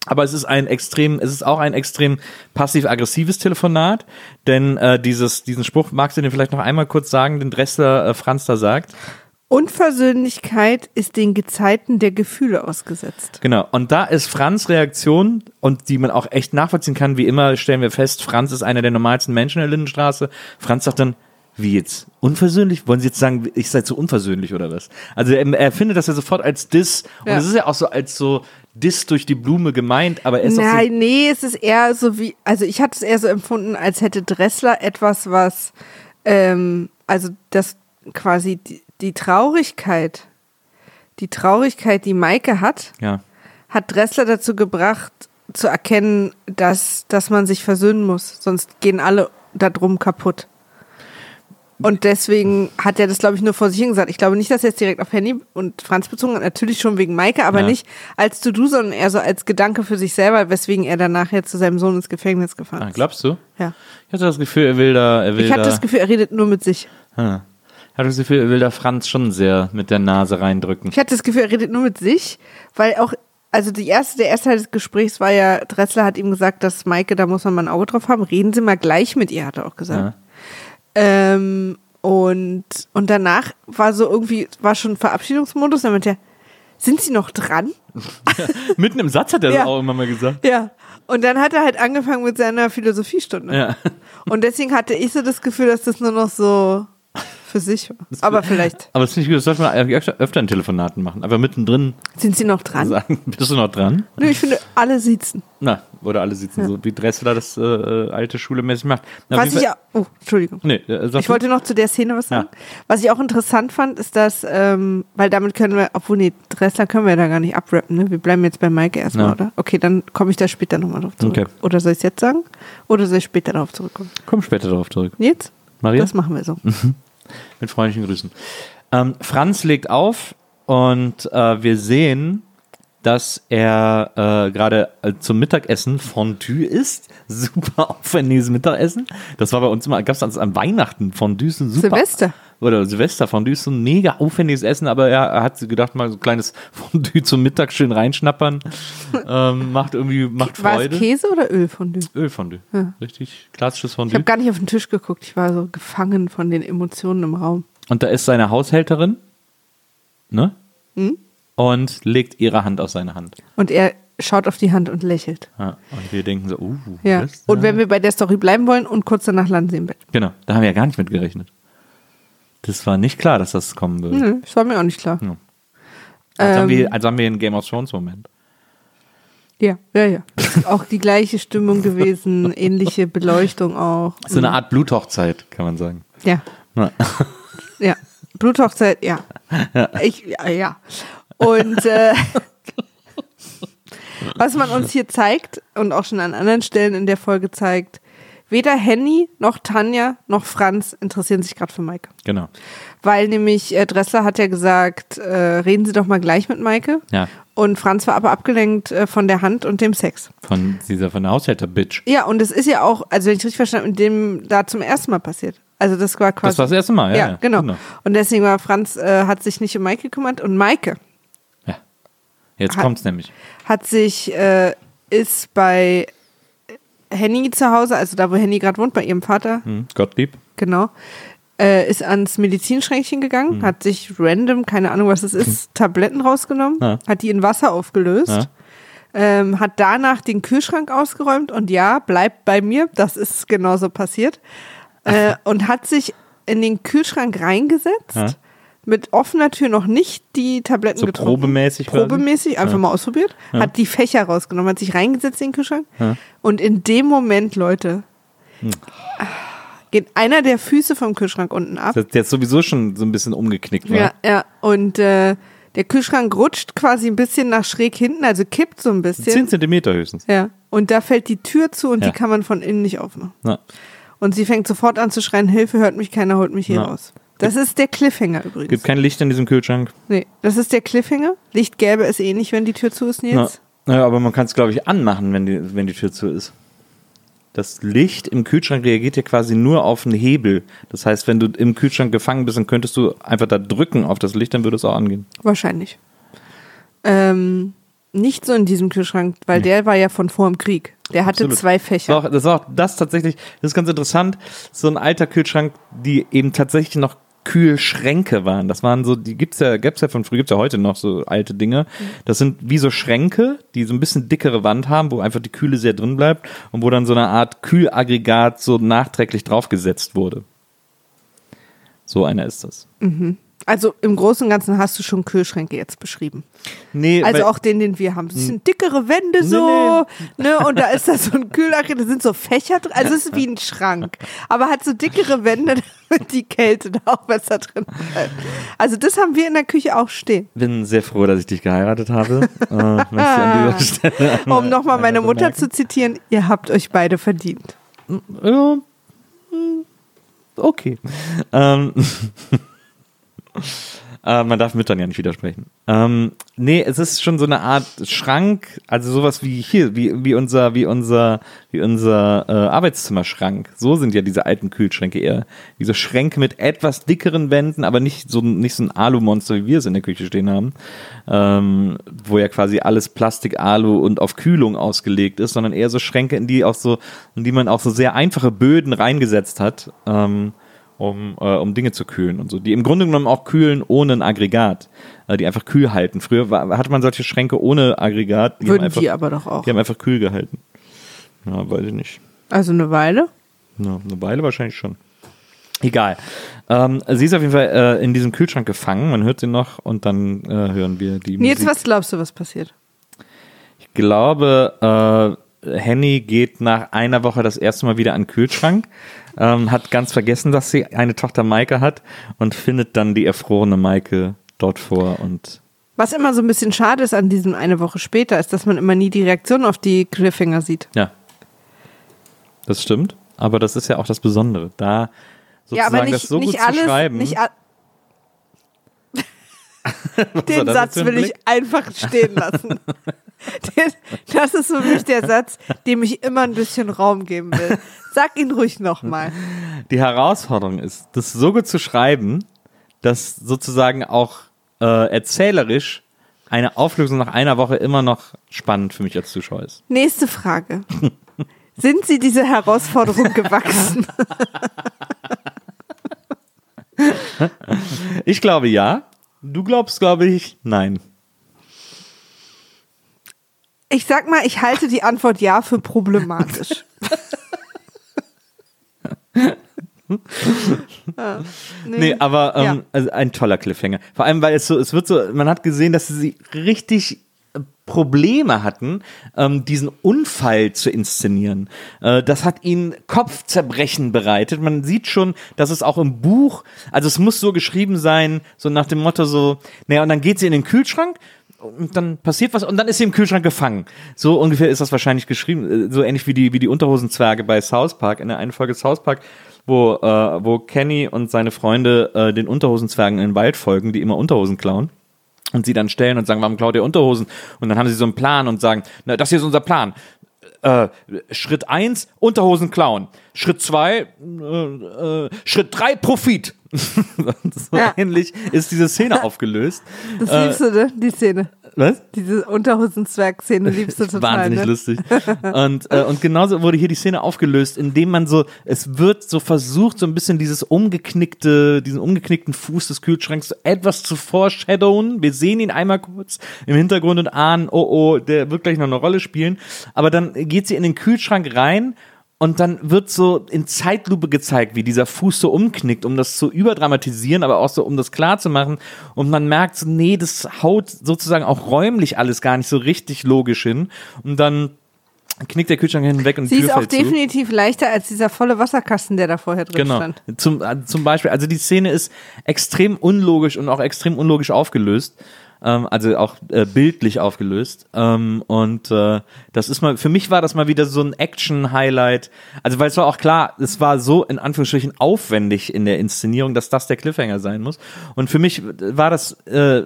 Aber es ist ein extrem, es ist auch ein extrem passiv-aggressives Telefonat, denn äh, dieses, diesen Spruch magst du dir vielleicht noch einmal kurz sagen, den Dressler äh, Franz da sagt. Unversöhnlichkeit ist den Gezeiten der Gefühle ausgesetzt. Genau. Und da ist Franz Reaktion und die man auch echt nachvollziehen kann. Wie immer stellen wir fest, Franz ist einer der normalsten Menschen in der Lindenstraße. Franz sagt dann, Wie jetzt? Unversöhnlich? Wollen Sie jetzt sagen, ich sei zu unversöhnlich oder was? Also er, er findet das ja sofort als Diss. Und es ist ja auch so als so Diss durch die Blume gemeint, aber er ist auch so, Nein, nee, es ist eher so wie, also ich hatte es eher so empfunden, als hätte Dressler etwas, was, ähm, also das quasi die, die Traurigkeit, die Traurigkeit, die Maike hat, ja. hat Dressler dazu gebracht, zu erkennen, dass, dass man sich versöhnen muss, sonst gehen alle darum kaputt. Und deswegen hat er das, glaube ich, nur vor sich hingesagt. Ich glaube nicht, dass er es direkt auf Henny und Franz bezogen hat. Natürlich schon wegen Maike, aber Ja. nicht als To-Do, sondern eher so als Gedanke für sich selber, weswegen er dann nachher zu seinem Sohn ins Gefängnis gefahren Ah, ist. glaubst du? Ja. Ich hatte das Gefühl, er will da, er will Ich hatte da, das Gefühl, er redet nur mit sich. Hm. ich hatte das Gefühl, er will da Franz schon sehr mit der Nase reindrücken. Ich hatte das Gefühl, er redet nur mit sich, weil auch, also die erste, der erste Teil des Gesprächs war ja, Dressler hat ihm gesagt, dass Maike, da muss man mal ein Auge drauf haben. Reden Sie mal gleich mit ihr, hat er auch gesagt. Ja. Ähm, und, und danach war so irgendwie, war schon Verabschiedungsmodus, dann meinte er, sind Sie noch dran? Mitten im Satz hat er Ja. das auch immer mal gesagt. Ja. Und dann hat er halt angefangen mit seiner Philosophiestunde. Ja. Und deswegen hatte ich so das Gefühl, dass das nur noch so für sich. Aber vielleicht. Aber das finde ich gut, das sollte man öfter, in Telefonaten machen. Aber mittendrin Sind Sie noch dran? sagen, bist du noch dran? Nö, ich finde, alle sitzen. Na, oder alle sitzen so, wie Dressler das äh, äh, alte Schulemäßig macht. Na, Was ich auch, oh, Entschuldigung. Nee, äh, Ich wollte noch zu der Szene was sagen. Ja. Was ich auch interessant fand, ist, dass, ähm, weil damit können wir, obwohl, nee, Dressler können wir ja da gar nicht abrappen, ne? Wir bleiben jetzt bei Maike erstmal, Ja. oder? Okay, dann komme ich da später nochmal drauf zurück. Okay. Oder soll ich es jetzt sagen? Oder soll ich später darauf zurückkommen? Komm später darauf zurück. Jetzt? Maria? Das machen wir so. Mit freundlichen Grüßen. Ähm, Franz legt auf und äh, wir sehen, dass er äh, gerade äh, zum Mittagessen Fondue isst. Super aufwendiges Mittagessen. Das war bei uns immer, gab es an Weihnachten Fondue ist ein super. Silvester. Oder Silvester Fondue ist so ein mega aufwendiges Essen, aber er, er hat gedacht, mal so ein kleines Fondue zum Mittag schön reinschnappern. ähm, macht irgendwie, macht War Freude. es Käse oder Ölfondue? Ölfondue. Richtig klassisches Ich Fondue. habe gar nicht auf den Tisch geguckt. Ich war so gefangen von den Emotionen im Raum. Und da ist seine Haushälterin, ne? Hm? Und legt ihre Hand auf seine Hand. Und er schaut auf die Hand und lächelt. Ja, und wir denken so, uh, Ja. Und wenn wir bei der Story bleiben wollen und kurz danach landen sie im Bett. Genau, da haben wir ja gar nicht mit gerechnet. Das war nicht klar, dass das kommen würde. Nö, das war mir auch nicht klar. Ja. Als, haben Ähm. wir, als haben wir einen Game of Thrones Moment. Ja, ja, ja. auch die gleiche Stimmung gewesen, ähnliche Beleuchtung auch. So eine Art Bluthochzeit, kann man sagen. Ja, Ja. ja. Bluthochzeit, ja. Ich, ja, ja. Und äh, was man uns hier zeigt und auch schon an anderen Stellen in der Folge zeigt, weder Henny noch Tanja noch Franz interessieren sich gerade für Maike. Genau. Weil nämlich äh, Dressler hat ja gesagt, äh, reden Sie doch mal gleich mit Maike. Ja. Und Franz war aber abgelenkt äh, von der Hand und dem Sex. Von dieser, von der Haushälter-Bitch. Ja, und es ist ja auch, also wenn ich richtig verstanden habe, mit dem da zum ersten Mal passiert. Also das war quasi. Das war das erste Mal, ja. ja, genau. Und deswegen war Franz, äh, hat sich nicht um Maike gekümmert und Maike Ja. Jetzt Hat- kommt's nämlich. hat sich, äh, ist bei Henny zu Hause, also da, wo Henny gerade wohnt, bei ihrem Vater, Hm, Gottlieb. genau, äh, ist ans Medizinschränkchen gegangen, Hm. hat sich random, keine Ahnung, was es ist, Tabletten rausgenommen, Ja. hat die in Wasser aufgelöst. Ja. ähm, hat danach den Kühlschrank ausgeräumt und ja, bleibt bei mir, das ist genauso passiert. Äh, und hat sich in den Kühlschrank reingesetzt, Ja. Mit offener Tür noch nicht die Tabletten So getrunken. probemäßig quasi? Probemäßig, einfach Ja. mal ausprobiert, Ja. hat die Fächer rausgenommen, hat sich reingesetzt in den Kühlschrank. Ja. Und in dem Moment, Leute, Hm. geht einer der Füße vom Kühlschrank unten ab. Das, der ist sowieso schon so ein bisschen umgeknickt war. Ja, ja. Und äh, der Kühlschrank rutscht quasi ein bisschen nach schräg hinten, also kippt so ein bisschen. 10 Zentimeter höchstens. Ja. Und da fällt die Tür zu und die kann man von innen nicht aufmachen. Und sie fängt sofort an zu schreien, Hilfe, hört mich keiner, holt mich hier Ja. raus. Das ist der Cliffhanger übrigens. Gibt kein Licht in diesem Kühlschrank. nee, das ist der Cliffhanger. Licht gäbe es eh nicht, wenn die Tür zu ist. Nils. Ja, aber man kann es, glaube ich, anmachen, wenn die, wenn die Tür zu ist. Das Licht im Kühlschrank reagiert ja quasi nur auf einen Hebel. Das heißt, wenn du im Kühlschrank gefangen bist, dann könntest du einfach da drücken auf das Licht, dann würde es auch angehen. Wahrscheinlich. Ähm, nicht so in diesem Kühlschrank, weil der war ja von vor dem Krieg. Der hatte Absolut. zwei Das Fächer. war, auch, das war auch das tatsächlich, das ist ganz interessant, so ein alter Kühlschrank, die eben tatsächlich noch Kühlschränke waren. Das waren so, die gibt's ja, gibt's ja von früher, gibt's ja heute noch so alte Dinge. Das sind wie so Schränke, die so ein bisschen dickere Wand haben, wo einfach die Kühle sehr drin bleibt und wo dann so eine Art Kühlaggregat so nachträglich draufgesetzt wurde. So einer ist das. Also im Großen und Ganzen hast du schon Kühlschränke jetzt beschrieben. Nee, Also auch den, den wir haben. Das sind dickere Wände so, ne? Und da ist da so ein Kühlschrank, da sind so Fächer drin. Also es ist wie ein Schrank. Aber hat so dickere Wände, damit die Kälte da auch besser drin bleibt. Also das haben wir in der Küche auch stehen. bin sehr froh, dass ich dich geheiratet habe. äh, Um nochmal meine Mutter zu zitieren, ihr habt euch beide verdient. Ja, hm, okay. Ähm, äh, man darf Müttern ja nicht widersprechen. Ähm, nee, es ist schon so eine Art Schrank, also sowas wie hier, wie, wie unser, wie unser, wie unser äh, Arbeitszimmerschrank. So sind ja diese alten Kühlschränke eher. Diese Schränke mit etwas dickeren Wänden, aber nicht so, nicht so ein Alu-Monster, wie wir es in der Küche stehen haben. Ähm, wo ja quasi alles Plastik, Alu und auf Kühlung ausgelegt ist, sondern eher so Schränke, in die auch so, in die man auch so sehr einfache Böden reingesetzt hat. Ähm, um, äh, um Dinge zu kühlen und so. Die im Grunde genommen auch kühlen ohne ein Aggregat, äh, die einfach kühl halten. Früher war, hatte man solche Schränke ohne Aggregat. Die haben Würden einfach, wir aber doch auch. Die haben einfach kühl gehalten. Ja, weiß ich nicht. Also eine Weile. Ja, eine Weile wahrscheinlich schon. Egal. Ähm, sie ist auf jeden Fall äh, in diesem Kühlschrank gefangen. Man hört sie noch und dann äh, hören wir die Nils, Musik. was glaubst du, was passiert? Ich glaube, äh, Henny geht nach einer Woche das erste Mal wieder an den Kühlschrank, ähm, hat ganz vergessen, dass sie eine Tochter Maike hat und findet dann die erfrorene Maike dort vor und Was immer so ein bisschen schade ist an diesem eine Woche später, ist, dass man immer nie die Reaktion auf die Cliffhanger sieht. ja. Das stimmt, aber das ist ja auch das Besondere, da sozusagen ja, aber nicht, das so nicht gut alles. zu schreiben. Nicht Den Satz will ich einfach stehen lassen. Das ist für mich der Satz, dem ich immer ein bisschen Raum geben will. Sag ihn ruhig nochmal. Die Herausforderung ist, das so gut zu schreiben, dass sozusagen auch äh, erzählerisch eine Auflösung nach einer Woche immer noch spannend für mich als Zuschauer ist. Nächste Frage. Sind Sie diese Herausforderung gewachsen? Ich glaube ja. Du glaubst, glaube ich, nein. Ich sag mal, ich halte die Antwort ja für problematisch. Ja, Nee, aber ähm, Ja. also ein toller Cliffhanger. Vor allem, weil es so, es wird so, man hat gesehen, dass sie richtig äh, Probleme hatten, ähm, diesen Unfall zu inszenieren. Äh, das hat ihnen Kopfzerbrechen bereitet. Man sieht schon, dass es auch im Buch, also es muss so geschrieben sein, so nach dem Motto so, naja, und dann geht sie in den Kühlschrank und dann passiert was und dann ist sie im Kühlschrank gefangen. So ungefähr ist das wahrscheinlich geschrieben, äh, so ähnlich wie die, wie die Unterhosenzwerge bei South Park, in der einen Folge South Park, wo, äh, wo Kenny und seine Freunde äh, den Unterhosenzwergen in den Wald folgen, die immer Unterhosen klauen. Und sie dann stellen und sagen, warum klaut ihr Unterhosen? Und dann haben sie so einen Plan und sagen, na, das hier ist unser Plan. Äh, Schritt eins Unterhosen klauen. Schritt zwei äh, äh, Schritt drei Profit. so Ja. ähnlich ist diese Szene aufgelöst. Das Äh, liebst du, ne? Die Szene. Was? Diese Unterhosenzwerg-Szene liebst du total. Wahnsinnig ne? lustig. Und, äh, und genauso wurde hier die Szene aufgelöst, indem man so, es wird so versucht, so ein bisschen dieses umgeknickte, diesen umgeknickten Fuß des Kühlschranks so etwas zu foreshadowen. Wir sehen ihn einmal kurz im Hintergrund und ahnen, oh oh, der wird gleich noch eine Rolle spielen. Aber dann geht sie in den Kühlschrank rein und dann wird so in Zeitlupe gezeigt, wie dieser Fuß so umknickt, um das zu überdramatisieren, aber auch so, um das klar zu machen. Und man merkt so, nee, das haut sozusagen auch räumlich alles gar nicht so richtig logisch hin. Und dann knickt der Kühlschrank hinweg und die Sie Tür ist auch fällt zu. definitiv leichter als dieser volle Wasserkasten, der da vorher drin Genau. stand. Zum, äh, zum Beispiel, also die Szene ist extrem unlogisch und auch extrem unlogisch aufgelöst. Ähm, also auch äh, bildlich aufgelöst. Ähm, und äh, das ist mal, für mich war das mal wieder so ein Action-Highlight. Also weil es war auch klar, es war so in Anführungsstrichen aufwendig in der Inszenierung, dass das der Cliffhanger sein muss. Und für mich war das, äh,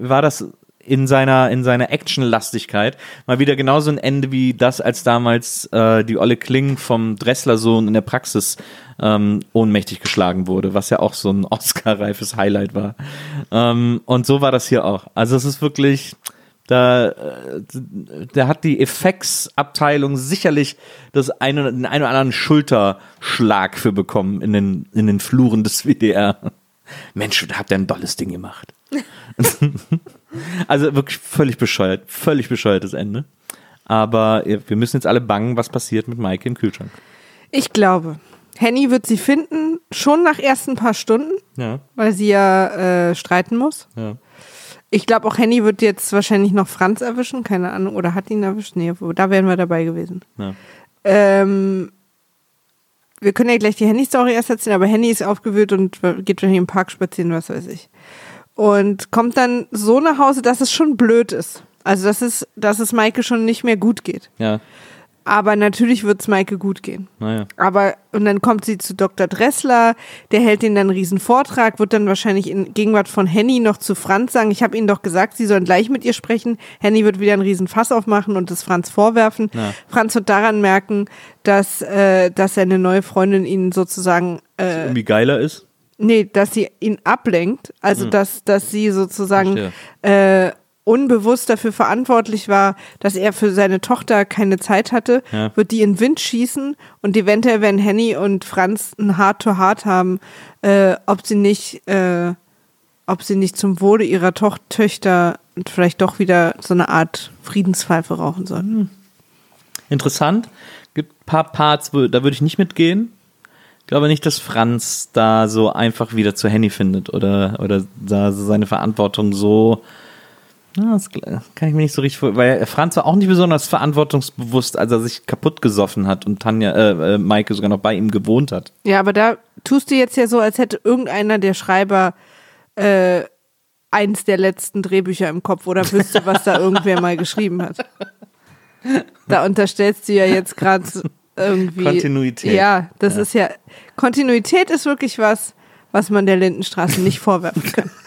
war das in seiner in seiner Actionlastigkeit mal wieder genauso ein Ende wie das, als damals äh, die Olle Kling vom Dressler-Sohn in der Praxis ähm, ohnmächtig geschlagen wurde, was ja auch so ein Oscar-reifes Highlight war. Ähm, und so war das hier auch. Also es ist wirklich, da, äh, da hat die Effektsabteilung sicherlich das eine, den einen oder anderen Schulterschlag für bekommen in den, in den Fluren des WDR. Mensch, da habt ihr ein dolles Ding gemacht. also wirklich völlig bescheuert, völlig bescheuertes Ende. Aber wir müssen jetzt alle bangen, was passiert mit Maike im Kühlschrank. Ich glaube, Henny wird sie finden schon nach ersten paar Stunden, Ja, weil sie ja äh, streiten muss. ja. Ich glaube, auch Henny wird jetzt wahrscheinlich noch Franz erwischen, keine Ahnung, oder hat ihn erwischt? Nee, wo- da wären wir dabei gewesen. ja. Ähm, wir können ja gleich die Henny-Story erst erzählen, aber Henny ist aufgewühlt und geht wahrscheinlich im Park spazieren, was weiß ich. Und kommt dann so nach Hause, dass es schon blöd ist. Also, dass es, dass es Maike schon nicht mehr gut geht. ja. Aber natürlich wird es Maike gut gehen. Naja. Aber, und dann kommt sie zu Dr. Dressler, der hält ihnen dann einen riesen Vortrag, wird dann wahrscheinlich in Gegenwart von Henny noch zu Franz sagen, ich habe ihnen doch gesagt, sie sollen gleich mit ihr sprechen. Henny wird wieder einen riesen Fass aufmachen und das Franz vorwerfen. Ja. Franz wird daran merken, dass, äh, dass seine neue Freundin ihn sozusagen, äh, Irgendwie geiler ist. Nee, dass sie ihn ablenkt, also dass, dass sie sozusagen äh, unbewusst dafür verantwortlich war, dass er für seine Tochter keine Zeit hatte, Ja. wird die in den Wind schießen und eventuell werden Henny und Franz ein Hard-to-Hard haben, äh, ob sie nicht, äh, ob sie nicht zum Wohle ihrer Toch Töchter vielleicht doch wieder so eine Art Friedenspfeife rauchen sollen. Interessant. Gibt ein paar Parts, da würde ich nicht mitgehen. Ich glaube nicht, dass Franz da so einfach wieder zu Henny findet oder, oder da seine Verantwortung so. Ja, das kann ich mir nicht so richtig vor, weil Franz war auch nicht besonders verantwortungsbewusst, als er sich kaputt gesoffen hat und Tanja, äh, äh, Maike sogar noch bei ihm gewohnt hat. Ja, aber da tust du jetzt ja so, als hätte irgendeiner der Schreiber äh, eins der letzten Drehbücher im Kopf oder wüsste, was da irgendwer mal geschrieben hat. Da unterstellst du ja jetzt gerade irgendwie. Kontinuität. Ja, das ist ja. Kontinuität ist wirklich was, was man der Lindenstraße nicht vorwerfen kann.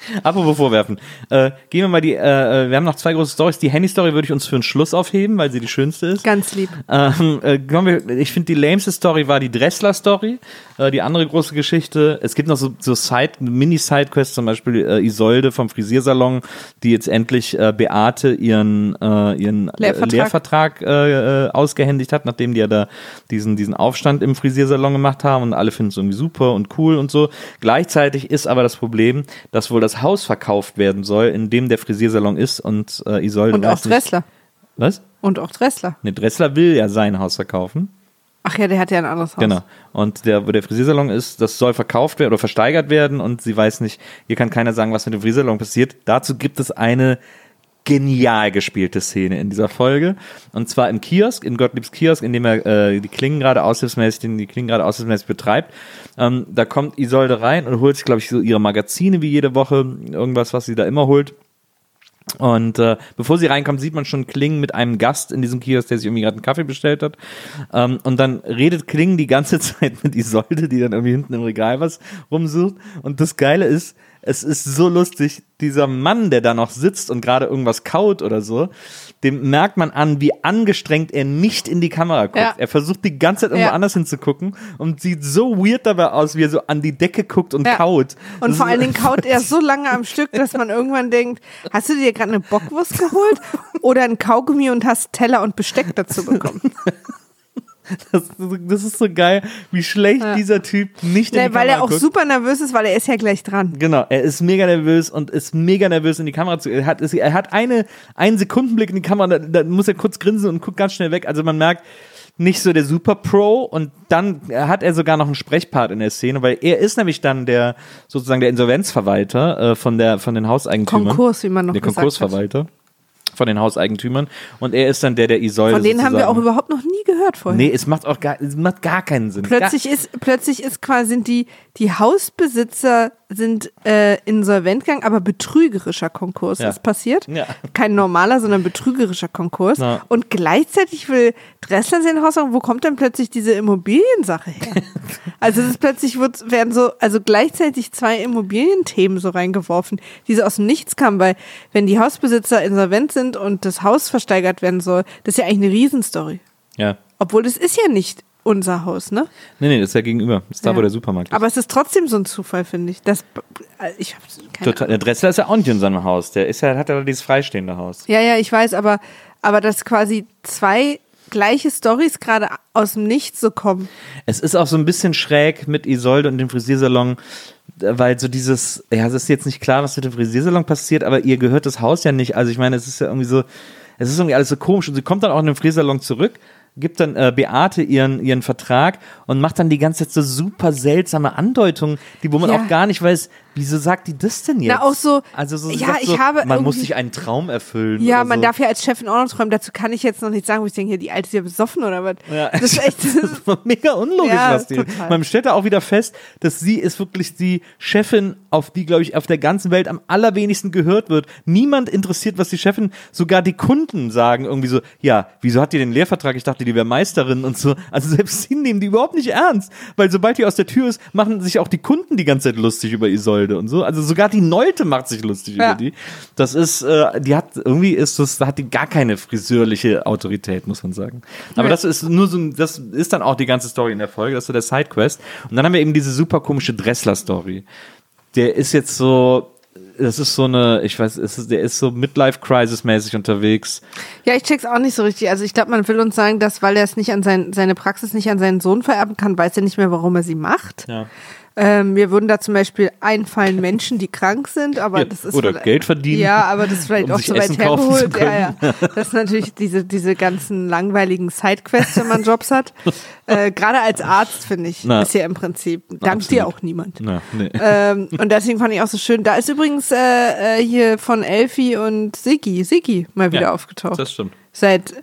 Apropos vorwerfen. Äh, gehen wir mal die, äh, äh, wir haben noch zwei große Stories. Die Henny-Story würde ich uns für einen Schluss aufheben, weil sie die schönste ist. Ganz lieb. Ähm, äh, wir, ich finde, die lameste Story war die Dressler-Story. Äh, die andere große Geschichte, es gibt noch so, so Side, Mini-Sidequests, zum Beispiel äh, Isolde vom Frisiersalon, die jetzt endlich äh, Beate ihren, äh, ihren Lehrvertrag. Lehrvertrag, Lehrvertrag äh, äh, ausgehändigt hat, nachdem die ja da diesen, diesen Aufstand im Frisiersalon gemacht haben und alle finden es irgendwie super und cool und so. Gleichzeitig ist aber das Problem, dass wohl das Haus verkauft werden soll, in dem der Frisiersalon ist und äh, Isolde Und auch weiß nicht- Dressler. Was? Und auch Dressler. Ne, Dressler will ja sein Haus verkaufen. Ach ja, der hat ja ein anderes Haus. Genau. Und der, wo der Frisiersalon ist, das soll verkauft werden oder versteigert werden und sie weiß nicht, hier kann keiner sagen, was mit dem Frisiersalon passiert. Dazu gibt es eine genial gespielte Szene in dieser Folge. Und zwar im Kiosk, in Gottliebs Kiosk, in dem er äh, die Klingen gerade aushilfsmäßig, den die Klingen gerade aushilfsmäßig betreibt. Ähm, da kommt Isolde rein und holt sich, glaube ich, so ihre Magazine wie jede Woche, irgendwas, was sie da immer holt. Und äh, bevor sie reinkommt, sieht man schon Kling mit einem Gast in diesem Kiosk, der sich irgendwie gerade einen Kaffee bestellt hat. Ähm, und dann redet Kling die ganze Zeit mit Isolde, die dann irgendwie hinten im Regal was rumsucht. Und das Geile ist, es ist so lustig, dieser Mann, der da noch sitzt und gerade irgendwas kaut oder so, dem merkt man an, wie angestrengt er nicht in die Kamera guckt. Ja. Er versucht die ganze Zeit irgendwo Ja. anders hinzugucken und sieht so weird dabei aus, wie er so an die Decke guckt und Ja. kaut. Und Das vor allen Dingen kaut er so lange am Stück, dass man irgendwann denkt, hast du dir gerade eine Bockwurst geholt oder ein Kaugummi und hast Teller und Besteck dazu bekommen? Das, das ist so geil, wie schlecht Ja. dieser Typ nicht in Nee, die weil Kamera er auch guckt. super nervös ist, weil er ist ja gleich dran. Genau, er ist mega nervös und ist mega nervös in die Kamera zu. Er hat, er hat eine, einen Sekundenblick in die Kamera, da, da muss er kurz grinsen und guckt ganz schnell weg. Also man merkt, nicht so der Super Pro und dann hat er sogar noch einen Sprechpart in der Szene, weil er ist nämlich dann der sozusagen der Insolvenzverwalter äh, von der von den Hauseigentümern. Konkurs, wie man noch der gesagt hat. Von den Hauseigentümern und er ist dann der der Isolde Von denen haben wir auch sozusagen- überhaupt noch nie gehört vorher. Nee, es macht auch gar, es macht gar keinen Sinn. Plötzlich ist, plötzlich ist quasi sind die, die Hausbesitzer sind äh, insolvent gegangen, aber betrügerischer Konkurs Ja. ist passiert. Ja. Kein normaler, sondern betrügerischer Konkurs. Ja. Und gleichzeitig will Dressler sein Haus sagen, wo kommt denn plötzlich diese Immobiliensache her? also es ist plötzlich wird, werden so, also gleichzeitig zwei Immobilienthemen so reingeworfen, die so aus dem Nichts kamen, weil wenn die Hausbesitzer insolvent sind und das Haus versteigert werden soll, das ist ja eigentlich eine Riesenstory. Ja. Obwohl das ist ja nicht unser Haus, ne? Nee, nee, das ist ja gegenüber. Das ist da, Ja. wo der Supermarkt ist. Aber es ist trotzdem so ein Zufall, finde ich. Das, äh, ich hab's keine Total. Der Dressler ist ja auch nicht in seinem Haus. Der ist ja, hat ja dieses freistehende Haus. Ja, ja, ich weiß, aber, aber dass quasi zwei gleiche Stories gerade aus dem Nichts so kommen. Es ist auch so ein bisschen schräg mit Isolde und dem Frisiersalon, weil so dieses, ja, es ist jetzt nicht klar, was mit dem Frisiersalon passiert, aber ihr gehört das Haus ja nicht. Also ich meine, es ist ja irgendwie so, es ist irgendwie alles so komisch und sie kommt dann auch in den Frisiersalon zurück, gibt dann äh, Beate ihren, ihren Vertrag und macht dann die ganze Zeit so super seltsame Andeutungen, die wo man Ja. auch gar nicht weiß, wieso sagt die das denn jetzt? Na, auch so, also so, ja, ich so, habe man muss sich einen Traum erfüllen. Ja, man so. darf ja als Chefin auch noch träumen. Dazu kann ich jetzt noch nicht sagen, wo ich denke, hier, die Alte ist ja besoffen oder was. Ja. Das ist echt, das ist, Das ist mega unlogisch, Ja, was die. total. Man stellt da auch wieder fest, dass sie ist wirklich die Chefin, auf die, glaube ich, auf der ganzen Welt am allerwenigsten gehört wird. Niemand interessiert, was die Chefin, sogar die Kunden sagen irgendwie so, ja, wieso hat die den Lehrvertrag? Ich dachte, die wäre Meisterin und so. Also selbst sie nehmen die überhaupt nicht ernst, weil sobald die aus der Tür ist, machen sich auch die Kunden die ganze Zeit lustig über Isolde und so. Also sogar die Neute macht sich lustig Ja. über die. Das ist, äh, die hat, irgendwie ist das, da hat die gar keine friseurliche Autorität, muss man sagen. Aber Ja. das ist nur so, das ist dann auch die ganze Story in der Folge, das ist so der Sidequest. Und dann haben wir eben diese super komische Dressler-Story. Der ist jetzt so, das ist so eine, ich weiß, ist, der ist so Midlife-Crisis-mäßig unterwegs. ja, ich check's auch nicht so richtig. Also ich glaube, man will uns sagen, dass weil er es nicht an sein, seine Praxis nicht an seinen Sohn vererben kann, weiß er nicht mehr, warum er sie macht. Ja. Ähm, mir würden da zum Beispiel einfallen Menschen, die krank sind, aber Ja, das ist oder Geld verdienen, Ja, aber das ist vielleicht um auch so weit hergeholt. Ja, ja. Das ist natürlich diese, diese ganzen langweiligen Sidequests, wenn man Jobs hat. Äh, Gerade als Arzt, finde ich, Na. ist ja im Prinzip, dankt dir auch niemand. Na, nee. ähm, und deswegen fand ich auch so schön. Da ist übrigens äh, äh, hier von Elfi und Siggi, Siggi mal wieder Ja, aufgetaucht. Das stimmt. Seit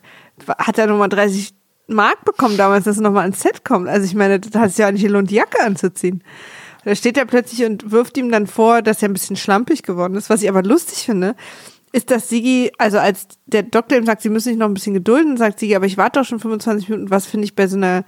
hat er nochmal 30 Mark bekommen damals, dass er nochmal ans Set kommt. Also ich meine, das hat sich ja auch nicht gelohnt, die Jacke anzuziehen. Da steht er plötzlich und wirft ihm dann vor, dass er ein bisschen schlampig geworden ist. Was ich aber lustig finde, ist, dass Sigi, also als der Doktor ihm sagt, sie müssen sich noch ein bisschen gedulden, sagt Sigi, aber ich warte doch schon 25 Minuten, was finde ich bei so einer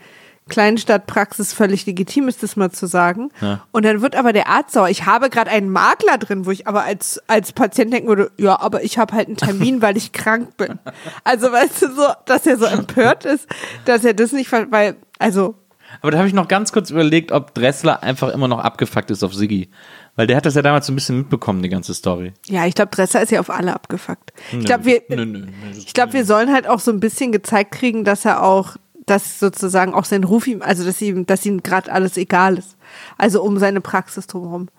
Kleinstadtpraxis völlig legitim ist, das mal zu sagen. Ja. Und dann wird aber der Arzt sauer. Ich habe gerade einen Makler drin, wo ich aber als, als Patient denken würde, ja, aber ich habe halt einen Termin, weil ich krank bin. Also weißt du so, dass er so empört ist, dass er das nicht, weil, also Aber da habe ich noch ganz kurz überlegt, ob Dressler einfach immer noch abgefuckt ist auf Siggi. Weil der hat das ja damals so ein bisschen mitbekommen, die ganze Story. Ja, ich glaube, Dresser ist ja auf alle abgefuckt. Ich glaube, wir, Nö, nö, nö, das- ich glaube, wir sollen halt auch so ein bisschen gezeigt kriegen, dass er auch, dass sozusagen auch sein Ruf ihm, also dass ihm, dass ihm gerade alles egal ist. Also um seine Praxis drumherum.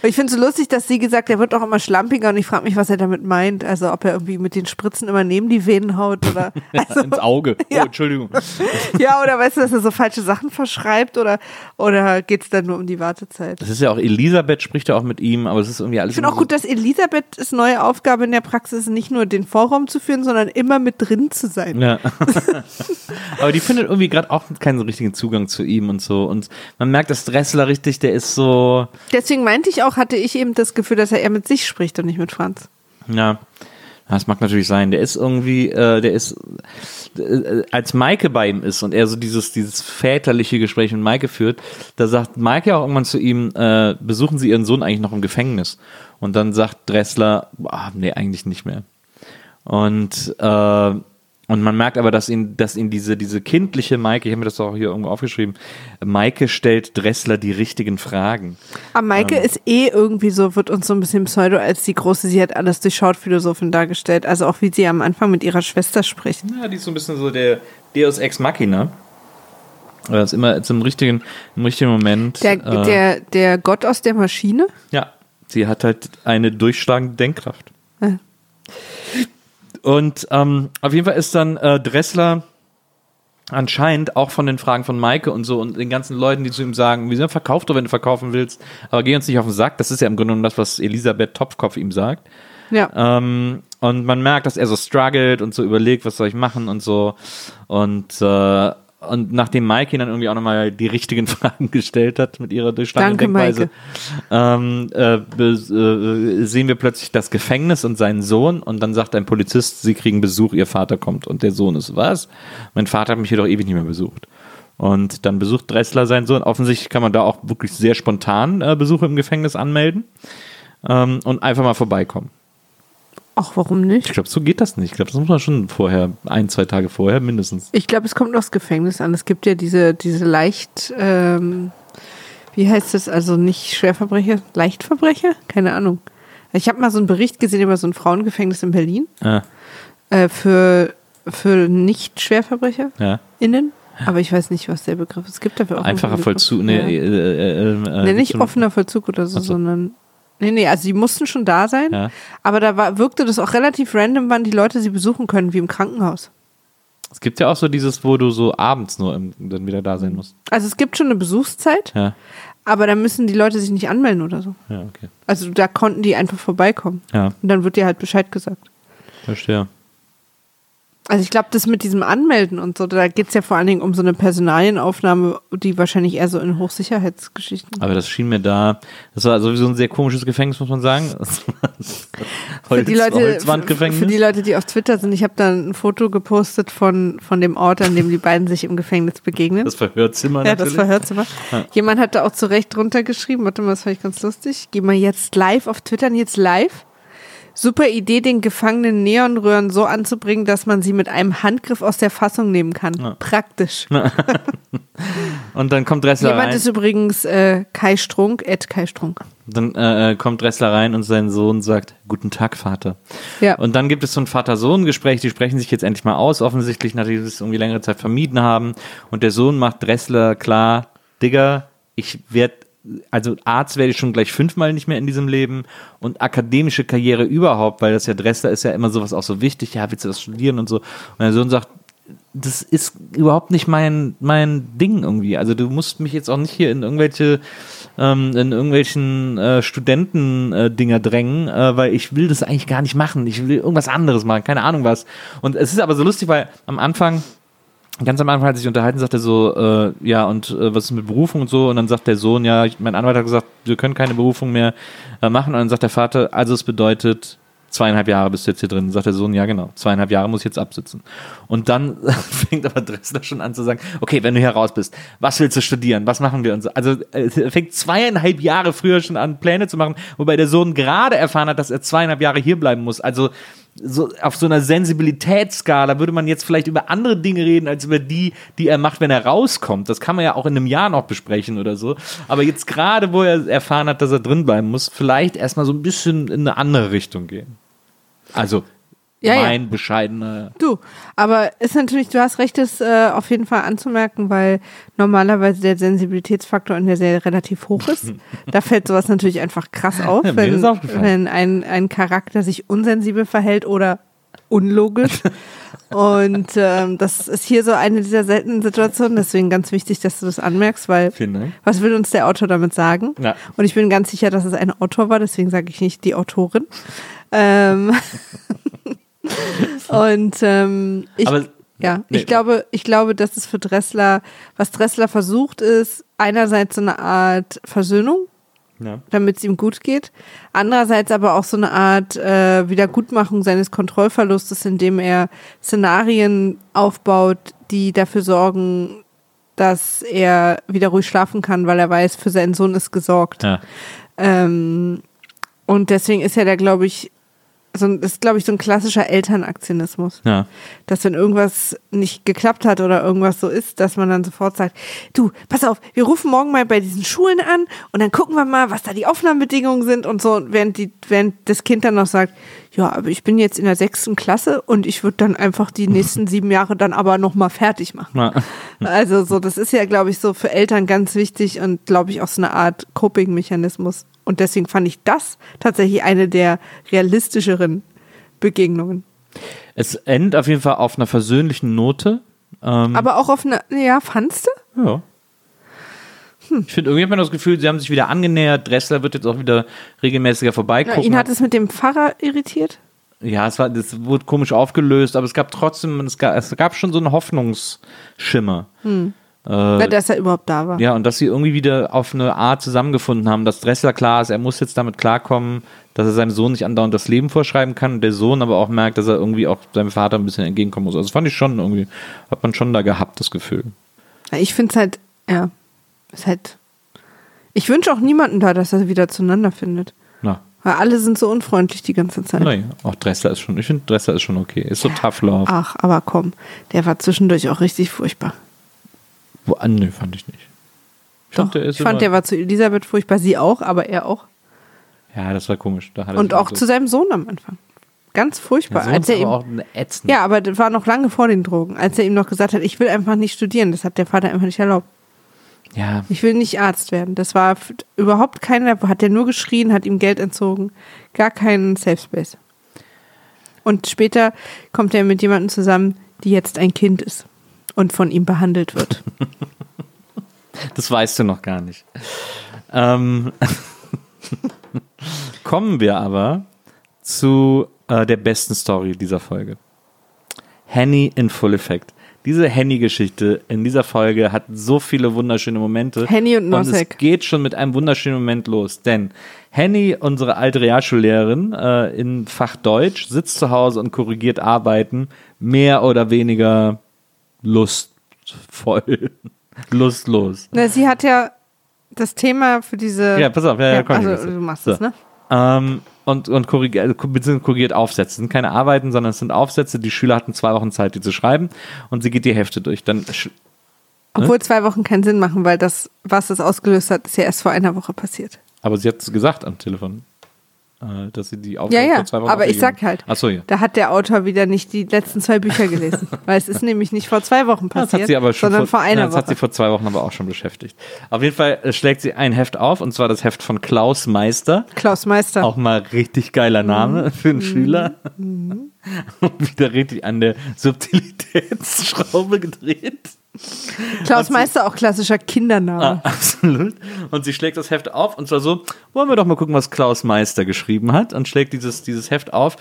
Und ich finde es so lustig, dass sie gesagt, er wird auch immer schlampiger und ich frage mich, was er damit meint. Also ob er irgendwie mit den Spritzen immer neben die Venen haut oder also, Ins Auge. Ja. Oh, Entschuldigung. ja, oder weißt du, dass er so falsche Sachen verschreibt oder, oder geht es dann nur um die Wartezeit? Das ist ja auch, Elisabeth spricht ja auch mit ihm, aber es ist irgendwie alles. Ich finde auch so- gut, dass Elisabeths neue Aufgabe in der Praxis ist, nicht nur den Vorraum zu führen, sondern immer mit drin zu sein. Ja. Aber die findet irgendwie gerade auch keinen so richtigen Zugang zu ihm und so. Und man merkt, dass Dressler richtig, der ist so, Deswegen meinte ich auch, hatte ich eben das Gefühl, dass er eher mit sich spricht und nicht mit Franz. ja. Das mag natürlich sein. Der ist irgendwie, äh, der ist, äh, als Maike bei ihm ist und er so dieses, dieses väterliche Gespräch mit Maike führt, da sagt Maike auch irgendwann zu ihm, äh, besuchen Sie Ihren Sohn eigentlich noch im Gefängnis? Und dann sagt Dressler, ah, nee, eigentlich nicht mehr. Und, äh, und man merkt aber, dass ihn, dass ihn diese, diese kindliche Maike, ich habe mir das auch hier irgendwo aufgeschrieben, Maike stellt Dressler die richtigen Fragen. Aber Maike ist eh irgendwie so, wird uns so ein bisschen pseudo als die große, sie hat alles durchschaut Philosophin dargestellt. Also auch wie sie am Anfang mit ihrer Schwester spricht. Ja, die ist so ein bisschen so der Deus Ex Machina. Das ist immer zum richtigen, im richtigen Moment. Der, äh, der, der Gott aus der Maschine. Ja, sie hat halt eine durchschlagende Denkkraft. Ja. Und ähm, auf jeden Fall ist dann äh, Dressler anscheinend auch von den Fragen von Maike und so und den ganzen Leuten, die zu ihm sagen, wieso verkauf doch, wenn du verkaufen willst, aber geh uns nicht auf den Sack. Das ist ja im Grunde genommen das, was Elisabeth Topfkopf ihm sagt. Ja. Ähm, und man merkt, dass er so struggelt und so überlegt, was soll ich machen und so. Und, äh, und nachdem Maike dann irgendwie auch nochmal die richtigen Fragen gestellt hat mit ihrer durchschlagenden Denkweise, ähm, äh, äh, sehen wir plötzlich das Gefängnis und seinen Sohn und dann sagt ein Polizist, sie kriegen Besuch, ihr Vater kommt und der Sohn ist, was? Mein Vater hat mich hier doch ewig nicht mehr besucht. Und dann besucht Dressler seinen Sohn. Offensichtlich kann man da auch wirklich sehr spontan äh, Besuche im Gefängnis anmelden ähm, und einfach mal vorbeikommen. Ach, warum nicht? Ich glaube, so geht das nicht. Ich glaube, das muss man schon vorher, ein, zwei Tage vorher mindestens. Ich glaube, es kommt aufs Gefängnis an. Es gibt ja diese, diese leicht, ähm, wie heißt das, also nicht Schwerverbrecher, Leichtverbrecher? Keine Ahnung. Ich habe mal so einen Bericht gesehen über so ein Frauengefängnis in Berlin Ah, äh, für, für Nicht-Schwerverbrecher ja. innen. Aber ich weiß nicht, was der Begriff ist. Es gibt dafür auch Einfacher. Vollzug. Nee, Ja. äh, äh, äh, Nee, nicht offener Vollzug oder so, Ach so. sondern. Nee, nee, also die mussten schon da sein. Ja. Aber da war, wirkte das auch relativ random, wann die Leute sie besuchen können, wie im Krankenhaus. Es gibt ja auch so dieses, wo du so abends nur im, dann wieder da sein musst. Also es gibt schon eine Besuchszeit, Ja, aber da müssen die Leute sich nicht anmelden oder so. ja, okay. Also da konnten die einfach vorbeikommen. Ja, Und dann wird dir halt Bescheid gesagt. verstehe. Also ich glaube, das mit diesem Anmelden und so, da geht es ja vor allen Dingen um so eine Personalienaufnahme, die wahrscheinlich eher so in Hochsicherheitsgeschichten. Aber das schien mir da, das war sowieso ein sehr komisches Gefängnis, muss man sagen. Für die, Leute, für, die Leute, die auf Twitter sind, ich habe da ein Foto gepostet von, von dem Ort, an dem die beiden sich im Gefängnis begegnen. das Verhörzimmer ja, das natürlich. Verhörzimmer. Jemand hat da auch zu Recht drunter geschrieben, warte mal, das fand ich ganz lustig. Geh mal jetzt live auf Twitter, jetzt live. Super Idee, den gefangenen Neonröhren so anzubringen, dass man sie mit einem Handgriff aus der Fassung nehmen kann. Praktisch. Und dann kommt Dressler Jemand rein. ist übrigens äh, Kai Strunk, Ed Kai Strunk. Dann äh, kommt Dressler rein und sein Sohn sagt, guten Tag, Vater. Ja. Und dann gibt es so ein Vater-Sohn-Gespräch, die sprechen sich jetzt endlich mal aus, offensichtlich, nachdem sie es irgendwie längere Zeit vermieden haben. Und der Sohn macht Dressler klar, Digga, ich werde, also Arzt werde ich schon gleich fünfmal nicht mehr in diesem Leben und akademische Karriere überhaupt, weil das ja Dressler ist ja immer sowas auch so wichtig, ja, willst du das studieren und so. Und der Sohn sagt, das ist überhaupt nicht mein, mein Ding irgendwie. Also du musst mich jetzt auch nicht hier in irgendwelche, ähm, in irgendwelchen äh, Studenten-Dinger drängen, äh, weil ich will das eigentlich gar nicht machen. Ich will irgendwas anderes machen, keine Ahnung was. Und es ist aber so lustig, weil am Anfang Ganz am Anfang hat sich unterhalten, sagt er so, äh, ja, und äh, was ist mit Berufung und so? Und dann sagt der Sohn, ja, ich, mein Anwalt hat gesagt, wir können keine Berufung mehr äh, machen. Und dann sagt der Vater, also es bedeutet zweieinhalb Jahre bist du jetzt hier drin. Sagt der Sohn, ja genau, zweieinhalb Jahre muss ich jetzt absitzen. Und dann fängt aber Dressler schon an zu sagen, okay, wenn du hier raus bist, was willst du studieren? Was machen wir? Und so. Also äh, fängt zweieinhalb Jahre früher schon an, Pläne zu machen, wobei der Sohn gerade erfahren hat, dass er zweieinhalb Jahre hier bleiben muss. Also so auf so einer Sensibilitätsskala würde man jetzt vielleicht über andere Dinge reden, als über die, die er macht, wenn er rauskommt. Das kann man ja auch in einem Jahr noch besprechen oder so. Aber jetzt gerade, wo er erfahren hat, dass er drin bleiben muss, vielleicht erstmal so ein bisschen in eine andere Richtung gehen. Also Ja, ja. mein bescheidener. Du, aber ist natürlich, du hast recht, das äh, auf jeden Fall anzumerken, weil normalerweise der Sensibilitätsfaktor in der Serie relativ hoch ist. da fällt sowas natürlich einfach krass auf, Ja, wenn, wenn ein, ein Charakter sich unsensibel verhält oder unlogisch. Und ähm, das ist hier so eine dieser seltenen Situationen, deswegen ganz wichtig, dass du das anmerkst, weil was will uns der Autor damit sagen? Ja. Und ich bin ganz sicher, dass es ein Autor war, deswegen sage ich nicht die Autorin. Ähm und ähm, ich, Aber ja, Nee. ich glaube, ich glaube, dass es für Dressler, was Dressler versucht, ist einerseits so eine Art Versöhnung, ja. damit es ihm gut geht, andererseits aber auch so eine Art äh, Wiedergutmachung seines Kontrollverlustes, indem er Szenarien aufbaut, die dafür sorgen, dass er wieder ruhig schlafen kann, weil er weiß, für seinen Sohn ist gesorgt. Ja. Ähm, und deswegen ist ja da, glaube ich, so ein, ist, glaube ich, so ein klassischer Elternaktionismus. Ja. Dass wenn irgendwas nicht geklappt hat oder irgendwas so ist, dass man dann sofort sagt, du, pass auf, wir rufen morgen mal bei diesen Schulen an und dann gucken wir mal, was da die Aufnahmebedingungen sind und so, während die, während das Kind dann noch sagt, ja, aber ich bin jetzt in der sechsten Klasse und ich würde dann einfach die nächsten sieben Jahre dann aber nochmal fertig machen. Ja. Also so, das ist ja, glaube ich, so für Eltern ganz wichtig und glaube ich auch so eine Art Coping-Mechanismus. Und deswegen fand ich das tatsächlich eine der realistischeren Begegnungen. Es endet auf jeden Fall auf einer versöhnlichen Note. Ähm, Aber auch auf eine, ja, fandst du? Ja. Ich finde, irgendwie hat man das Gefühl, sie haben sich wieder angenähert. Dressler wird jetzt auch wieder regelmäßiger Ja, vorbeigucken. ihn hat es mit dem Pfarrer irritiert. ja, es, war, das wurde komisch aufgelöst, aber es gab trotzdem, es gab, es gab schon so einen Hoffnungsschimmer. Na, dass er überhaupt da war. Ja, und dass sie irgendwie wieder auf eine Art zusammengefunden haben, dass Dressler klar ist, er muss jetzt damit klarkommen, dass er seinem Sohn nicht andauernd das Leben vorschreiben kann und der Sohn aber auch merkt, dass er irgendwie auch seinem Vater ein bisschen entgegenkommen muss. Also das fand ich schon irgendwie, hat man schon da gehabt, das Gefühl. Ja, Ich finde es halt, ja, ist halt. Ich wünsche auch niemanden da, dass er wieder zueinander findet. Na, Weil alle sind so unfreundlich die ganze Zeit. naja, auch Dressler ist schon, ich finde Dressler ist schon okay. Ist so tough love. Ach, aber komm, der war zwischendurch auch richtig furchtbar. Wo, ah, nee, fand ich nicht. Ich Doch, fand, der ich fand, der war zu Elisabeth furchtbar, sie auch, aber er auch. Ja, das war komisch. Da er Und auch so- zu seinem Sohn am Anfang. Ganz furchtbar. Ja, als er ihm, auch ätzend. ja, aber das war noch lange vor den Drogen. Als er ihm noch gesagt hat, ich will einfach nicht studieren, das hat der Vater einfach nicht erlaubt. ja. Ich will nicht Arzt werden. Das war überhaupt keiner, hat der nur geschrien, hat ihm Geld entzogen. Gar keinen Safe Space. Und später kommt er mit jemandem zusammen, die jetzt ein Kind ist und von ihm behandelt wird. Das weißt du noch gar nicht. Ähm, kommen wir aber zu äh, der besten Story dieser Folge. Henny in Full Effect. Diese Henny-Geschichte in dieser Folge hat so viele wunderschöne Momente. Henny und Und es Nosek. geht schon mit einem wunderschönen Moment los. Denn Henny, unsere alte Realschullehrerin äh, in Fach Deutsch, sitzt zu Hause und korrigiert Arbeiten mehr oder weniger lustvoll. Lustlos. Na, sie hat ja das Thema für diese. Ja, pass auf, ja, ja, komm, also du machst So. es, ne? Ähm, und, und korrigiert, beziehungsweise korrigiert Aufsätze. Das sind keine Arbeiten, sondern es sind Aufsätze. Die Schüler hatten zwei Wochen Zeit, die zu schreiben. Und sie geht die Hefte durch. Dann sch- Obwohl zwei Wochen keinen Sinn machen, weil das, was es ausgelöst hat, ist ja erst vor einer Woche passiert. Aber sie hat es gesagt am Telefon, äh, dass sie die Ja, Aufgabe ja, vor zwei Wochen aber ich sag halt, so, ja. da hat der Autor wieder nicht die letzten zwei Bücher gelesen. weil es ist nämlich nicht vor zwei Wochen Das passiert, hat sie aber schon sondern vor, vor einer ja, das hat sie Woche. vor zwei Wochen aber auch schon beschäftigt. Auf jeden Fall äh, schlägt sie ein Heft auf, und zwar das Heft von Klaus Meister. Klaus Meister. Auch mal richtig geiler Name Mhm. für einen Schüler. Und wieder richtig an der Subtilitätsschraube gedreht. Klaus Meister, auch klassischer Kindername. Ah, absolut. Und sie schlägt das Heft auf und zwar so, wollen wir doch mal gucken, was Klaus Meister geschrieben hat und schlägt dieses, dieses Heft auf.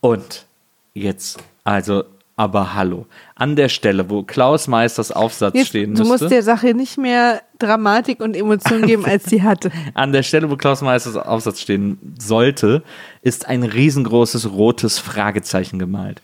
Und jetzt, also, aber hallo. An der Stelle, wo Klaus Meisters Aufsatz Jetzt, stehen du müsste, musst der Sache nicht mehr Dramatik und Emotion geben, als sie hatte. an der Stelle, wo Klaus Meisters Aufsatz stehen sollte, ist ein riesengroßes rotes Fragezeichen gemalt.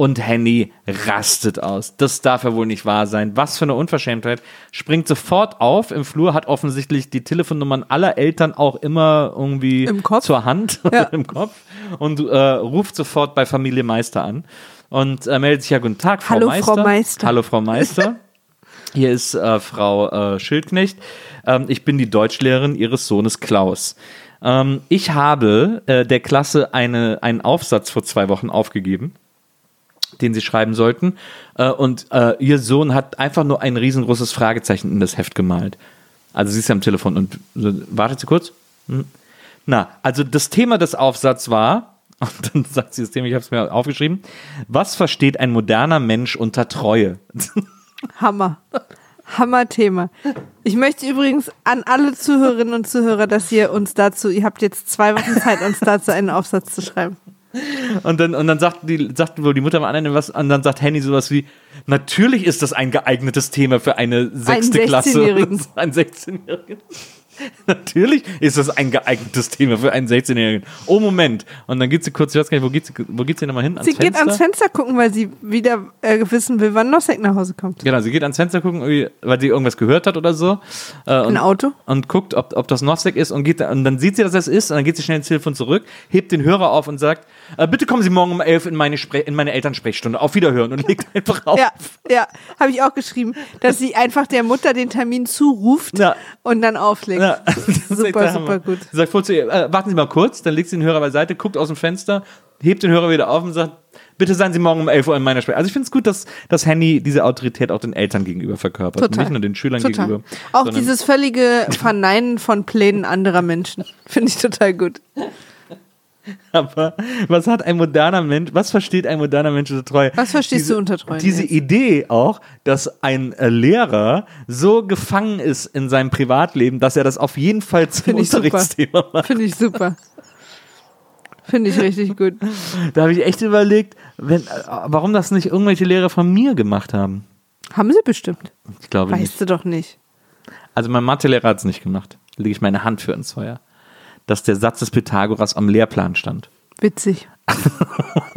Und Henny rastet aus. Das darf ja wohl nicht wahr sein. Was für eine Unverschämtheit. Springt sofort auf im Flur, hat offensichtlich die Telefonnummern aller Eltern auch immer irgendwie Im zur Hand, Ja. im Kopf. Und äh, ruft sofort bei Familie Meister an. Und äh, meldet sich ja, guten Tag, Frau Hallo, Meister. Frau Meister. Hallo, Frau Meister. Hier ist äh, Frau äh, Schildknecht. Ähm, ich bin die Deutschlehrerin Ihres Sohnes Klaus. Ähm, ich habe äh, der Klasse eine, einen Aufsatz vor zwei Wochen aufgegeben, den sie schreiben sollten. Äh, und äh, Ihr Sohn hat einfach nur ein riesengroßes Fragezeichen in das Heft gemalt. Also sie ist ja am Telefon und wartet sie kurz. Hm. Na, also das Thema des Aufsatzes war, und dann sagt sie das Thema, ich habe es mir aufgeschrieben, was versteht ein moderner Mensch unter Treue? Hammer. Hammer-Thema. Ich möchte übrigens an alle Zuhörerinnen und Zuhörer, dass ihr uns dazu, ihr habt jetzt zwei Wochen Zeit, uns dazu einen Aufsatz zu schreiben. Und dann, und dann sagt, die, sagt wohl die Mutter mal an, was, und dann sagt Henny sowas wie, natürlich ist das ein geeignetes Thema für eine sechste Klasse. 16-Jährigen. Ein 16-Jährigen. Natürlich ist das ein geeignetes Thema für einen 16-Jährigen. Oh, Moment. Und dann geht sie kurz, ich weiß gar nicht, wo geht sie, wo geht sie nochmal hin? Ans Sie geht ans Fenster gucken, weil sie wieder äh, wissen will, wann Nosek nach Hause kommt. Genau, sie geht ans Fenster gucken, weil sie irgendwas gehört hat oder so. Äh, und, Ein Auto? Und guckt, ob, ob das Nosek ist und geht, und dann sieht sie, dass das ist, und dann geht sie schnell ins Telefon zurück, hebt den Hörer auf und sagt, äh, bitte kommen Sie morgen um elf in meine, Spre in meine Elternsprechstunde. Auf Wiederhören und legt einfach auf. Ja, ja, habe ich auch geschrieben, dass sie einfach der Mutter den Termin zuruft Ja. und dann auflegt. Ja, das Super, super gut. Sie sagt voll zu ihr, äh, warten Sie mal kurz, dann legt sie den Hörer beiseite, guckt aus dem Fenster, hebt den Hörer wieder auf und sagt, bitte seien Sie morgen um 11 Uhr in meiner Sprechstunde. Also ich finde es gut, dass, dass Henny diese Autorität auch den Eltern gegenüber verkörpert. Und Total. nicht nur den Schülern Total. gegenüber. Auch dieses völlige Verneinen von Plänen anderer Menschen. Finde ich total gut. Aber was hat ein moderner Mensch, was versteht ein moderner Mensch unter Treue? Was verstehst diese, du unter Treue Diese jetzt? Idee auch, dass ein äh, Lehrer so gefangen ist in seinem Privatleben, dass er das auf jeden Fall zum. Unterrichtsthema macht. Finde ich super. Finde ich richtig gut. Da habe ich echt überlegt, wenn, äh, warum das nicht irgendwelche Lehrer von mir gemacht haben. Haben sie bestimmt. Ich glaube nicht. Weißt du doch nicht. Also mein Mathelehrer hat es nicht gemacht. Da lege ich meine Hand für ins Feuer. Dass der Satz des Pythagoras am Lehrplan stand. Witzig.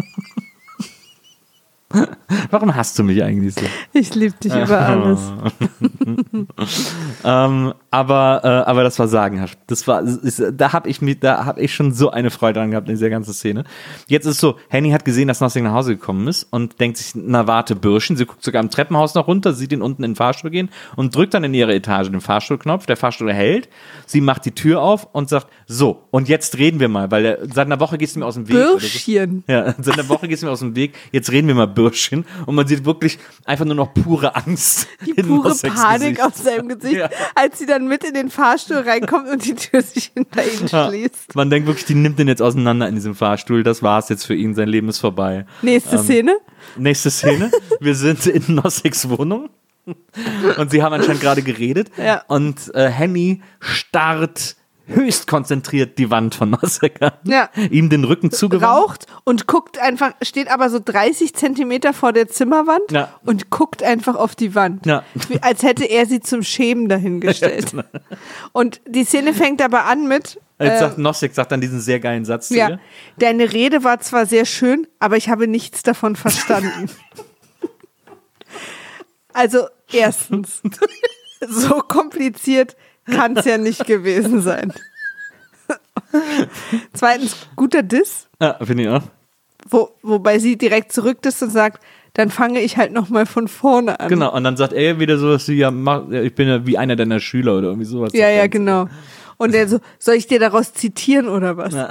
Warum hasst du mich eigentlich so? Ich liebe dich über alles. Ähm, aber, äh, aber das war sagenhaft. Das war, ist, da habe ich mich, da habe ich schon so eine Freude dran gehabt in dieser ganzen Szene. Jetzt ist es so, Henny hat gesehen, dass Nossing nach Hause gekommen ist und denkt sich, na warte, Bürschen. Sie guckt sogar im Treppenhaus noch runter, sieht ihn unten in den Fahrstuhl gehen und drückt dann in ihre Etage den Fahrstuhlknopf. Der Fahrstuhl hält. Sie macht die Tür auf und sagt, so, und jetzt reden wir mal, weil seit einer Woche gehst du mir aus dem Weg. so. Bürschchen. Ja, seit einer Woche gehst du mir aus dem Weg. Jetzt reden wir mal Bürschchen. Und man sieht wirklich einfach nur noch pure Angst. Die pure Panik Gesicht. auf seinem Gesicht, Ja. als sie dann mit in den Fahrstuhl reinkommt und die Tür sich hinter ihm Ja. schließt. Man denkt wirklich, die nimmt den jetzt auseinander in diesem Fahrstuhl. Das war's jetzt für ihn. Sein Leben ist vorbei. Nächste Ähm, Szene. Nächste Szene. Wir sind in Nosseks Wohnung. Und sie haben anscheinend gerade geredet. Ja. Und äh, Henny starrt höchst konzentriert die Wand von Nossek an. Ja. Ihm den Rücken zugewandt. Raucht und guckt einfach, steht aber so 30 Zentimeter vor der Zimmerwand Ja. und guckt einfach auf die Wand. Ja. Wie, als hätte er sie zum Schämen dahingestellt. Und die Szene fängt aber an mit, Jetzt äh, sagt Nossek sagt dann diesen sehr geilen Satz zu ja, ihr. deine Rede war zwar sehr schön, aber ich habe nichts davon verstanden. also erstens, so kompliziert kann es ja nicht gewesen sein. Zweitens, guter Diss, Ja, finde ich auch. wo, wobei sie direkt zurückdisst und sagt, dann fange ich halt nochmal von vorne an. Genau, und dann sagt er wieder so, dass sie ja, mach, ja, ich bin ja wie einer deiner Schüler oder irgendwie sowas. Ja, ja, genau. Und er so, soll ich dir daraus zitieren oder was?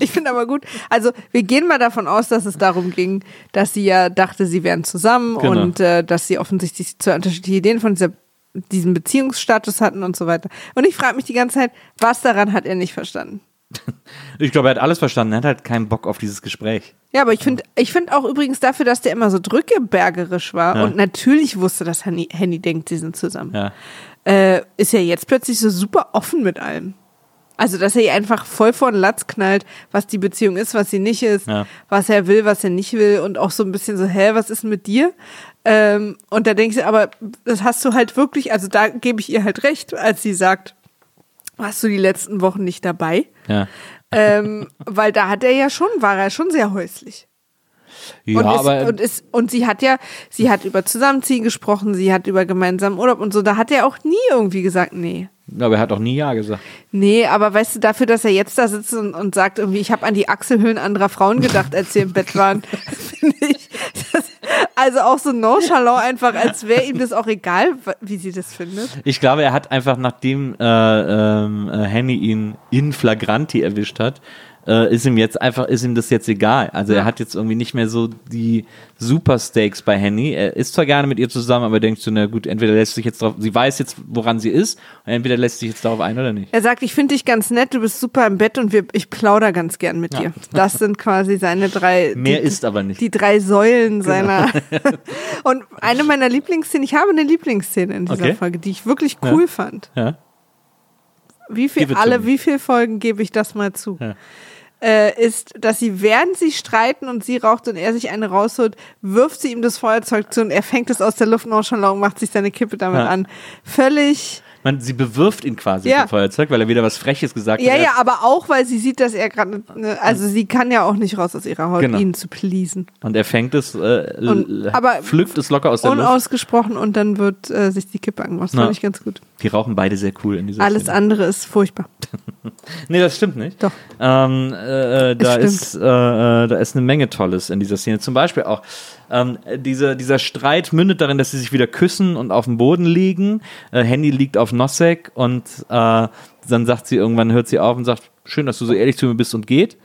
Ich finde aber gut. Also, wir gehen mal davon aus, dass es darum ging, dass sie ja dachte, sie wären zusammen Genau. und äh, dass sie offensichtlich zwei unterschiedliche Ideen von dieser, diesem Beziehungsstatus hatten und so weiter. Und ich frage mich die ganze Zeit, was daran hat er nicht verstanden? Ich glaube, er hat alles verstanden. Er hat halt keinen Bock auf dieses Gespräch. Ja, aber ich finde ich finde auch übrigens dafür, dass der immer so drückebergerisch war Ja. und natürlich wusste, dass Henny, Henny denkt, sie sind zusammen. Ja. äh, ist er jetzt plötzlich so super offen mit allem. Also, dass er ihr einfach voll vor den Latz knallt, was die Beziehung ist, was sie nicht ist, Ja. was er will, was er nicht will und auch so ein bisschen so, hä, was ist denn mit dir? Ähm, und da denkst du, aber das hast du halt wirklich, also da gebe ich ihr halt recht, als sie sagt, warst du die letzten Wochen nicht dabei? Ja. ähm, weil da hat er ja schon, war er schon sehr häuslich. Ja, und, ist, aber und, ist, und sie hat ja, sie hat über Zusammenziehen gesprochen, sie hat über gemeinsamen Urlaub und so. Da hat er auch nie irgendwie gesagt, nee. aber er hat auch nie Ja gesagt. Nee, aber weißt du, dafür, dass er jetzt da sitzt und, und sagt irgendwie, ich habe an die Achselhöhlen anderer Frauen gedacht, als sie im Bett waren, finde ich. Also auch so nonchalant einfach, als wäre ihm das auch egal, wie sie das findet. Ich glaube, er hat einfach, nachdem äh, ähm, äh, Henny ihn in flagranti erwischt hat, äh, ist ihm jetzt einfach, ist ihm das jetzt egal. Also er hat jetzt irgendwie nicht mehr so die Superstakes bei Henny. Er ist zwar gerne mit ihr zusammen, aber er denkt so, na gut, entweder lässt sich jetzt drauf, sie weiß jetzt, woran sie ist, und entweder lässt sich jetzt darauf ein oder nicht. Er sagt, ich finde dich ganz nett, du bist super im Bett und wir, ich plauder ganz gern mit dir. Das sind quasi seine drei. Mehr die, ist aber nicht. Die drei Säulen seiner. und eine meiner Lieblingsszenen, ich habe eine Lieblingsszene in dieser Okay. Folge, die ich wirklich cool fand. Ja? Wie viel, alle, wie viele Folgen gebe ich das mal zu? Ja. Äh, ist, dass sie, während sie streiten und sie raucht und er sich eine rausholt, wirft sie ihm das Feuerzeug zu und er fängt es aus der Luft nonchalant und macht sich seine Kippe damit Ja. an. Völlig, Man, sie bewirft ihn quasi Ja. mit dem Feuerzeug, weil er wieder was Freches gesagt ja, hat. Er- ja, aber auch, weil sie sieht, dass er gerade, ne, also sie kann ja auch nicht raus aus ihrer Haut, Genau. ihn zu pleasen. Und er fängt es, äh, Und- aber pflückt es locker aus der Luft. Unausgesprochen und dann wird äh, sich die Kippe angemacht. Das Ja. fand ich ganz gut. Die rauchen beide sehr cool in dieser Alles Szene. andere ist furchtbar. Nee, das stimmt nicht. Doch. Ähm, äh, äh, da, ist, äh, äh, da ist eine Menge Tolles in dieser Szene. Zum Beispiel auch, ähm, dieser, dieser Streit mündet darin, dass sie sich wieder küssen und auf dem Boden liegen. Äh, Handy liegt auf Nosek und äh, dann sagt sie irgendwann, hört sie auf und sagt, schön, dass du so ehrlich zu mir bist und geht.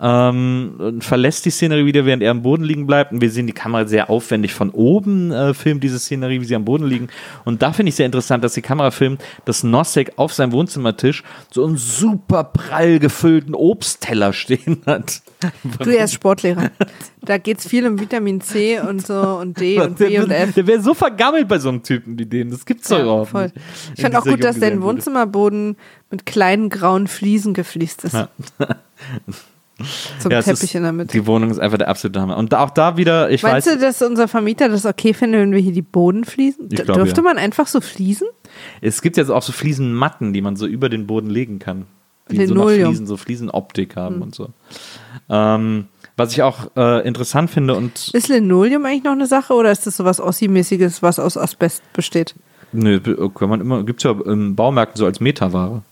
Ähm, und verlässt die Szenerie wieder, während er am Boden liegen bleibt. Und wir sehen die Kamera sehr aufwendig von oben, äh, filmt diese Szenerie, wie sie am Boden liegen. Und da finde ich sehr interessant, dass die Kamera filmt, dass Nosek auf seinem Wohnzimmertisch so einen super prall gefüllten Obstteller stehen hat. Du, er ist Sportlehrer. Da geht's viel um Vitamin C und so und D und B und F. der wäre so vergammelt bei so einem Typen wie dem. Das gibt's doch Ja, überhaupt voll. Ich fand auch gut, dass dein. Wohnzimmerboden mit kleinen grauen Fliesen gefliest ist. Ja. Zum Ja, es Teppich ist, in der Mitte. Die Wohnung ist einfach der absolute Hammer. Und auch da wieder, ich Meinst weiß, du, dass unser Vermieter das okay findet, wenn wir hier die Boden fließen? D- glaub, Dürfte ja. man einfach so fließen? es gibt jetzt auch so Fliesenmatten, die man so über den Boden legen kann. Die so nach. Fliesen, so Fliesenoptik haben Hm. und so. Ähm, was ich auch äh, interessant finde und Ist Linoleum eigentlich noch eine Sache oder ist das sowas Ossi-mäßiges, was aus Asbest besteht? nö, kann man immer, gibt's ja im Baumärkten so als Metaware.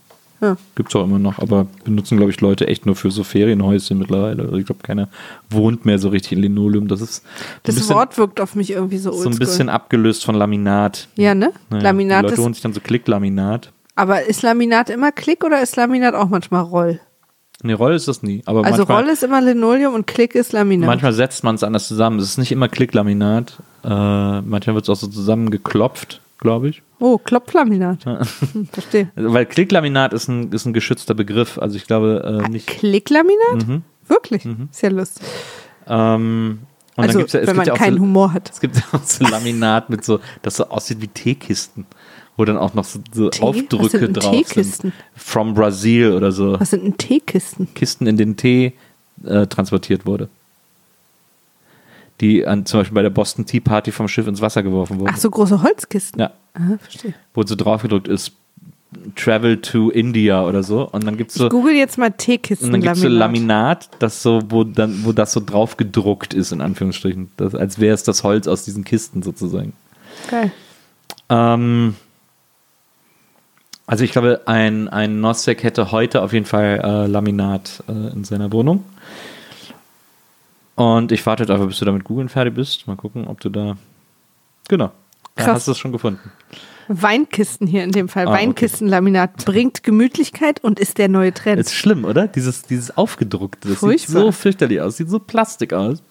Ja. Gibt's auch immer noch, aber benutzen, glaube ich, Leute echt nur für so Ferienhäuschen mittlerweile. Also ich glaube, keiner wohnt mehr so richtig in Linoleum. Das ist Das bisschen, Wort wirkt auf mich irgendwie so so ein bisschen abgelöst von Laminat. ja, ne? Naja, Laminat die Leute holen sich dann so Klicklaminat. Aber ist Laminat immer Klick oder ist Laminat auch manchmal Roll? Nee, Roll ist das nie. Aber Also manchmal, Roll ist immer Linoleum und Klick ist Laminat. manchmal setzt man es anders zusammen. Es ist nicht immer Klicklaminat. Äh, manchmal wird es auch so zusammengeklopft, glaube ich. Oh, Klopflaminat. Hm, verstehe. Also, weil Klicklaminat ist ein, ist ein geschützter Begriff. Also ich glaube äh, nicht. Klicklaminat? Mhm. Wirklich? Ist ja lustig. Ähm, und also, dann gibt's ja, es wenn man ja keinen so, Humor hat. Es gibt ja auch so Laminat mit so, das so aussieht wie Teekisten. Wo dann auch noch so, so Tee? Was Aufdrücke sind drauf Teekisten? sind. From Brazil oder so. Was sind denn Teekisten? Kisten, in denen Tee äh, transportiert wurde. Die an, zum Beispiel bei der Boston Tea Party vom Schiff ins Wasser geworfen wurden. Ach so, große Holzkisten. Ja, Ah, verstehe. wo so draufgedrückt ist, Travel to India oder so. Und dann gibt es so, Ich google jetzt mal Teekisten. und dann gibt's so Laminat, das so, wo dann, wo das so drauf gedruckt ist, in Anführungsstrichen. Das, als wäre es das Holz aus diesen Kisten sozusagen. Geil. Ähm, also ich glaube, ein, ein Nosek hätte heute auf jeden Fall äh, Laminat äh, in seiner Wohnung. Und ich warte jetzt einfach, bis du damit googeln fertig bist. Mal gucken, ob du da. Genau. Da Krass. hast du es schon gefunden. Weinkisten hier in dem Fall. Ah, okay. Weinkistenlaminat bringt Gemütlichkeit und ist der neue Trend. Ist schlimm, oder? Dieses, dieses aufgedruckte. Das sieht so fürchterlich aus. Sieht so Plastik aus.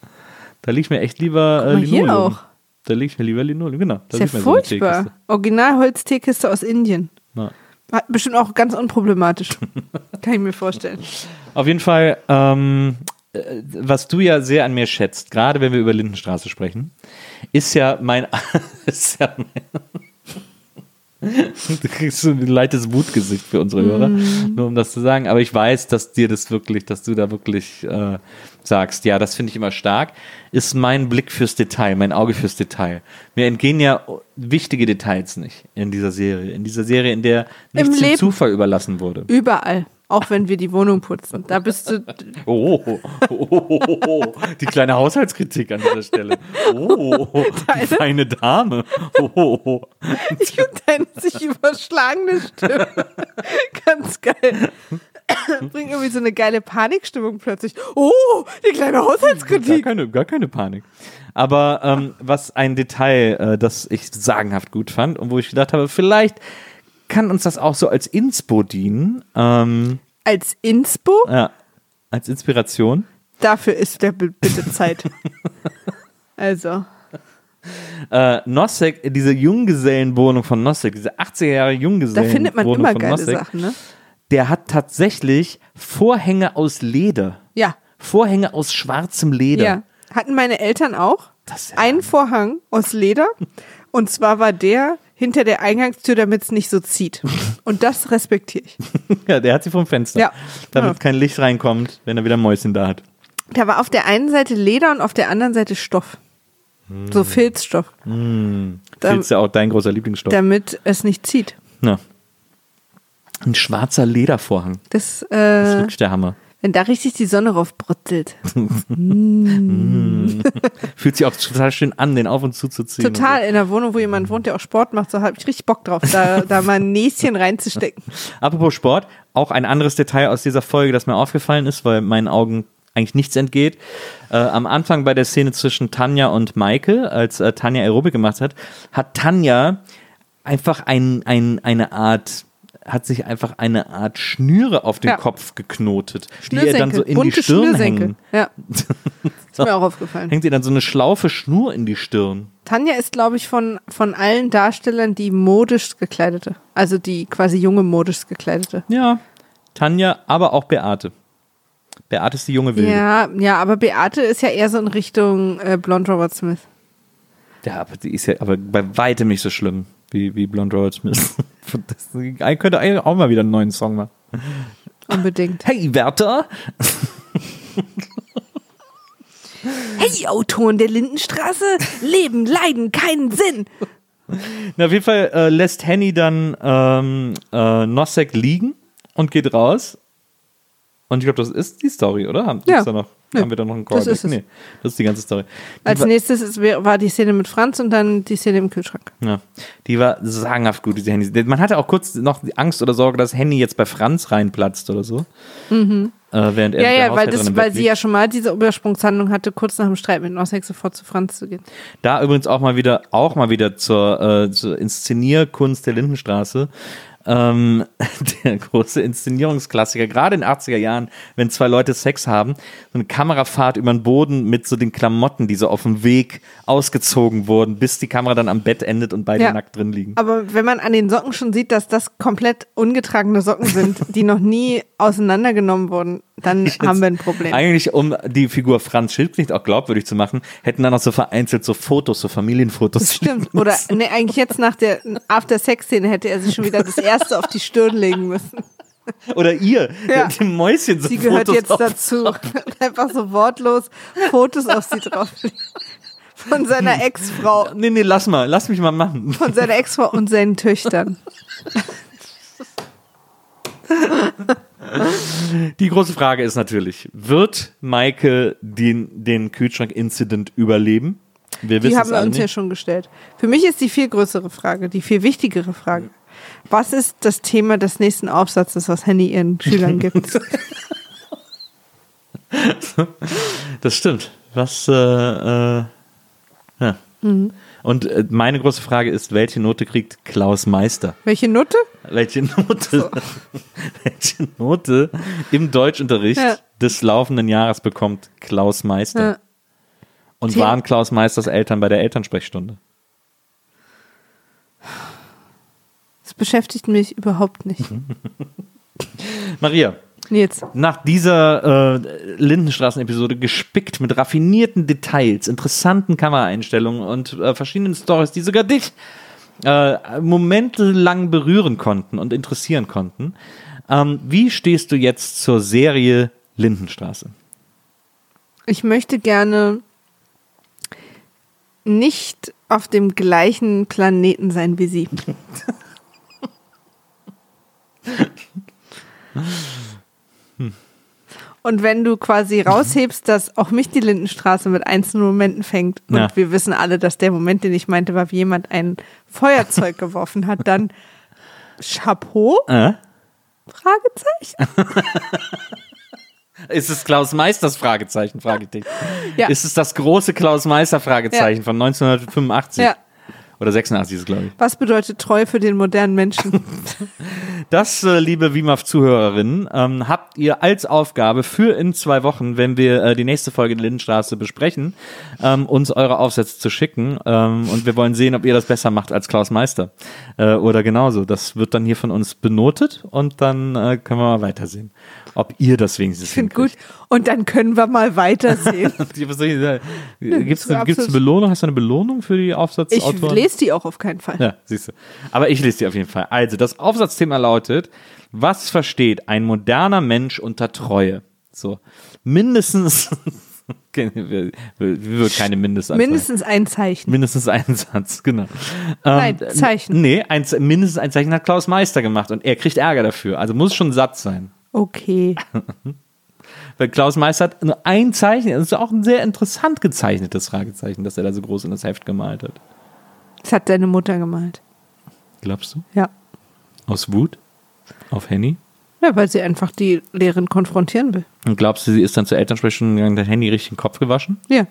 Da liegt mir echt lieber äh, mal, hier Linoleum. auch. Da liegt mir lieber Linoleum. Genau. Da ist ja so furchtbar. Teekiste. Originalholzteekiste aus Indien. Hat Bestimmt auch ganz unproblematisch. Kann ich mir vorstellen. Auf jeden Fall, ähm, äh, was du ja sehr an mir schätzt, gerade wenn wir über Lindenstraße sprechen, ist ja mein. ist ja mein du kriegst so ein leichtes Wutgesicht für unsere Hörer, nur um das zu sagen. Aber ich weiß, dass dir das wirklich, dass du da wirklich äh, sagst, ja, das finde ich immer stark, ist mein Blick fürs Detail, mein Auge fürs Detail. Mir entgehen ja wichtige Details nicht in dieser Serie. In dieser Serie, in der nichts dem. Zufall überlassen wurde. Überall. Auch wenn wir die Wohnung putzen. Da bist du. Oh, oh, oh, oh, oh, die kleine Haushaltskritik an dieser Stelle. Oh, die feine Dame. Oh, oh, oh. Ich und deine sich überschlagene Stimme. Ganz geil. Bringt irgendwie so eine geile Panikstimmung plötzlich. Oh, die kleine Gar Haushaltskritik. keine, gar keine Panik. Aber ähm, was ein Detail, äh, das ich sagenhaft gut fand und wo ich gedacht habe, vielleicht kann uns das auch so als Inspo dienen, ähm, Als Inspo, ja, als Inspiration. dafür ist der bitte Zeit. Also, Äh, Nosek, diese Junggesellenwohnung von Nosek, diese 80er Jahre da Junggesellenwohnung findet man immer geile Nosek, Sachen, ne? der hat tatsächlich Vorhänge aus Leder. Ja, Vorhänge aus schwarzem Leder. ja. Hatten meine Eltern auch. Das ja Einen Vorhang aus Leder. Und zwar war der hinter der Eingangstür, damit es nicht so zieht. Und das respektiere ich. ja, der hat sie vom Fenster. Ja. Damit Ja. kein Licht reinkommt, wenn er wieder Mäuschen da hat. Da war auf der einen Seite Leder und auf der anderen Seite Stoff. So Filzstoff. Hm. Da- Filz ist ja auch dein großer Lieblingsstoff. Damit es nicht zieht. ja. Ein schwarzer Ledervorhang. Das, Das ist äh, wirklich der Hammer. Wenn da richtig die Sonne drauf brutzelt. Fühlt sich auch total schön an, den auf und zu zu ziehen. Total in einer Wohnung, wo jemand wohnt, der auch Sport macht, so habe ich richtig Bock drauf, da, da mal ein Näschen reinzustecken. Apropos Sport, auch ein anderes Detail aus dieser Folge, das mir aufgefallen ist, weil meinen Augen eigentlich nichts entgeht. Äh, am Anfang bei der Szene zwischen Tanja und Michael, als äh, Tanja Aerobik gemacht hat, hat Tanja einfach ein, ein, eine Art, hat sich einfach eine Art Schnüre auf den Ja. Kopf geknotet, die ihr dann so in die bunte Stirn Schnürsenkel. hängen. Ja. Ist mir auch aufgefallen. Hängt ihr dann so eine schlaufe Schnur in die Stirn. Tanja ist, glaube ich, von, von allen Darstellern die modisch gekleidete. Also die quasi junge modisch gekleidete. Ja, Tanja, aber auch Beate. Beate ist die junge Wilde. Ja, ja, aber Beate ist ja eher so in Richtung äh, Blond Robert Smith. Ja, aber die ist ja aber bei weitem nicht so schlimm wie, wie Blonde Robert Smith. Das ich könnte eigentlich auch mal wieder einen neuen Song machen. Unbedingt. Hey, Werther! Hey, Autoren der Lindenstraße, Leben, Leiden, keinen Sinn. Na, auf jeden Fall äh, lässt Henny dann ähm, äh, Nosek liegen und geht raus. Und ich glaube, das ist die Story, oder? Haben, Ja. gibt's da noch, Nö, haben wir da noch einen das Callback? ist es. Nee, das ist die ganze Story. Die Als war, nächstes ist, war die Szene mit Franz und dann die Szene im Kühlschrank. ja, die war sagenhaft gut, diese Handy. Man hatte auch kurz noch Angst oder Sorge, dass Henny jetzt bei Franz reinplatzt oder so. Äh, während er Mhm. Ja, ja, weil, das, weil sie liegt. ja schon mal diese Übersprungshandlung hatte, kurz nach dem Streit mit Nosek sofort zu Franz zu gehen. Da übrigens auch mal wieder, auch mal wieder zur, äh, zur Inszenierkunst der Lindenstraße. Ähm, der große Inszenierungsklassiker, gerade in den 80er Jahren, wenn zwei Leute Sex haben, so eine Kamerafahrt über den Boden mit so den Klamotten, die so auf dem Weg ausgezogen wurden, bis die Kamera dann am Bett endet und beide Ja. nackt drin liegen. Aber wenn man an den Socken schon sieht, dass das komplett ungetragene Socken sind, die noch nie auseinandergenommen wurden, dann haben wir ein Problem. Eigentlich, um die Figur Franz Schildknecht auch glaubwürdig zu machen, hätten dann noch so vereinzelt so Fotos, so Familienfotos. Stimmt. Oder ne, eigentlich jetzt nach der After-Sex-Szene hätte er sich schon wieder das erste auf die Stirn legen müssen. Oder ihr, Ja. die Mäuschen so Sie gehört Fotos jetzt auf- dazu. Einfach so wortlos Fotos auf sie drauf. Von seiner Ex-Frau. Nee, nee, lass mal, lass mich mal machen. Von seiner Ex-Frau und seinen Töchtern. Die große Frage ist natürlich, wird Maike den, den Kühlschrank-Incident überleben? Wir Die haben wir uns ja nicht. schon gestellt. Für mich ist die viel größere Frage, die viel wichtigere Frage. Was ist das Thema des nächsten Aufsatzes, was Henny ihren Schülern gibt? Das stimmt. Was, äh, äh, ja. Mhm. Und äh, meine große Frage ist, welche Note kriegt Klaus Meister? Welche Nutte? Welche Note, welche Note im Deutschunterricht Ja. des laufenden Jahres bekommt Klaus Meister? Ja. Und Thema- waren Klaus Meisters Eltern bei der Elternsprechstunde? Das beschäftigt mich überhaupt nicht. Maria, Nils, nach dieser äh, Lindenstraßen-Episode gespickt mit raffinierten Details, interessanten Kameraeinstellungen und äh, verschiedenen Stories, die sogar dich äh, momentelang berühren konnten und interessieren konnten. Ähm, wie stehst du jetzt zur Serie Lindenstraße? ich möchte gerne nicht auf dem gleichen Planeten sein wie sie. Und wenn du quasi raushebst, dass auch mich die Lindenstraße mit einzelnen Momenten fängt und Ja. wir wissen alle, dass der Moment, den ich meinte, war, wie jemand ein Feuerzeug geworfen hat, dann Chapeau? Äh? Fragezeichen? Ist es Klaus Meisters Fragezeichen? Fragezeichen. Ja. Ist es das große Klaus Meister Fragezeichen Ja. von 1985? Ja. Oder 86 ist es, glaube ich. Was bedeutet treu für den modernen Menschen? Das, äh, liebe WIMAF-Zuhörerinnen, ähm, habt ihr als Aufgabe für in zwei Wochen, wenn wir äh, die nächste Folge der Lindenstraße besprechen, ähm, uns eure Aufsätze zu schicken. Ähm, und wir wollen sehen, ob ihr das besser macht als Klaus Meister. Äh, oder genauso. Das wird dann hier von uns benotet und dann äh, können wir mal weitersehen, ob ihr das wenigstens Ich finde gut. Und dann können wir mal weitersehen. Gibt es eine, absolut. gibt's eine Belohnung? Hast du eine Belohnung für die Aufsatzautoren? Lese die auch auf keinen Fall. Ja, siehst du. Aber ich lese die auf jeden Fall. Also, das Aufsatzthema lautet, was versteht ein moderner Mensch unter Treue? So, mindestens, okay, wir, wir wir keine Mindestanzahl. Mindestens ein Zeichen. Mindestens einen Satz, genau. Nein, Ähm, Zeichen. Nee, ein, mindestens ein Zeichen hat Klaus Meister gemacht und er kriegt Ärger dafür. Also muss schon ein Satz sein. Okay. Weil Klaus Meister hat nur ein Zeichen, das ist auch ein sehr interessant gezeichnetes Fragezeichen, das er da so groß in das Heft gemalt hat. Das hat deine Mutter gemalt. Glaubst du? Ja. Aus Wut? Auf Henny? Ja, weil sie einfach die Lehrerin konfrontieren will. Und glaubst du, sie ist dann zur Elternsprechstunde gegangen, hat Handy richtig den Kopf gewaschen? Ja.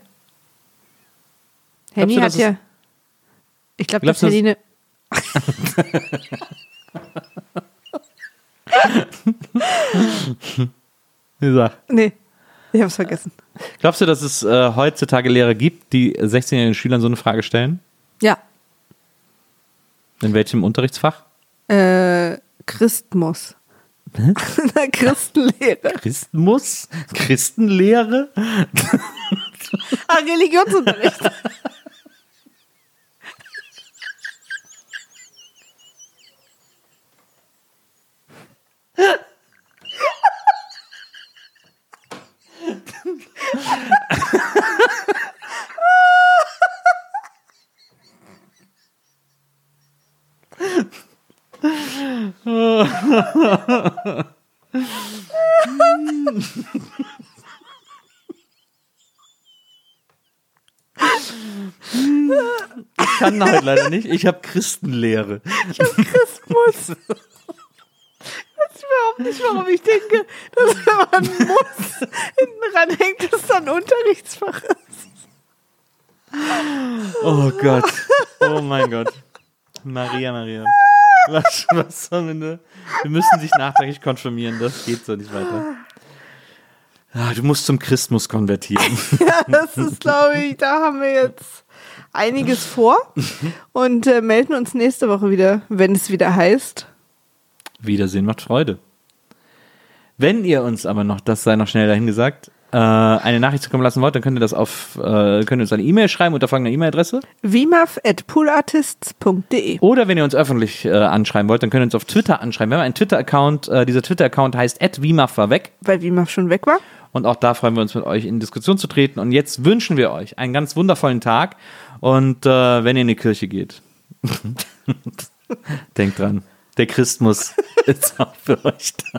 Henny hat ja. Ich glaube, dass Henny eine. Gesagt. Nee, ich hab's vergessen. Glaubst du, dass es äh, heutzutage Lehrer gibt, die 16-jährigen Schülern so eine Frage stellen? Ja. In welchem Unterrichtsfach? Äh, Christmus. Na, Christenlehre. Christenmus? Christenlehre? Ah, Religionsunterricht. Ich kann halt leider nicht. Ich habe Christenlehre. Christmus. Ich weiß überhaupt nicht, warum ich denke, dass wenn man muss hinten dran hängt, dass dann Unterrichtsfach ist. Oh Gott. Oh mein Gott. Maria, Maria. Was, was sollen wir, ne? wir müssen sich nachträglich konfirmieren, das geht so nicht weiter. Ah, du musst zum Christmus konvertieren. Ja, das ist, glaube ich, da haben wir jetzt einiges vor und äh, melden uns nächste Woche wieder, wenn es wieder heißt. Wiedersehen macht Freude. Wenn ihr uns aber noch, das sei noch schnell dahin gesagt, äh, eine Nachricht zukommen lassen wollt, dann könnt ihr das auf, äh, könnt ihr uns eine E-Mail schreiben unter folgender E-Mail-Adresse. wimaf.poolartists.de Oder wenn ihr uns öffentlich äh, anschreiben wollt, dann könnt ihr uns auf Twitter anschreiben. Wir haben einen Twitter-Account, äh, dieser Twitter-Account heißt @wimaf war weg. Weil Wimaf schon weg war. Und auch da freuen wir uns, mit euch in Diskussion zu treten. Und jetzt wünschen wir euch einen ganz wundervollen Tag. Und äh, wenn ihr in die Kirche geht, denkt dran, der Christmus ist auch für euch da.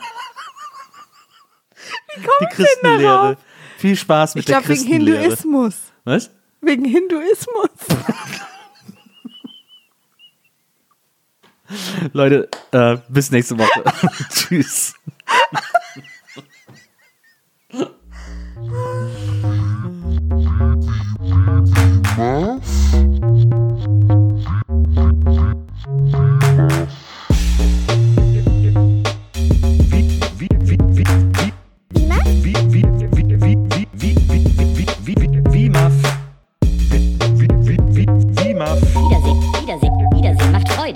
Die Christenlehre. Viel Spaß mit Ich der glaube wegen Christenlehre. Hinduismus. Was? Wegen Hinduismus. Leute, äh, bis nächste Woche. Tschüss. Wiedersehen,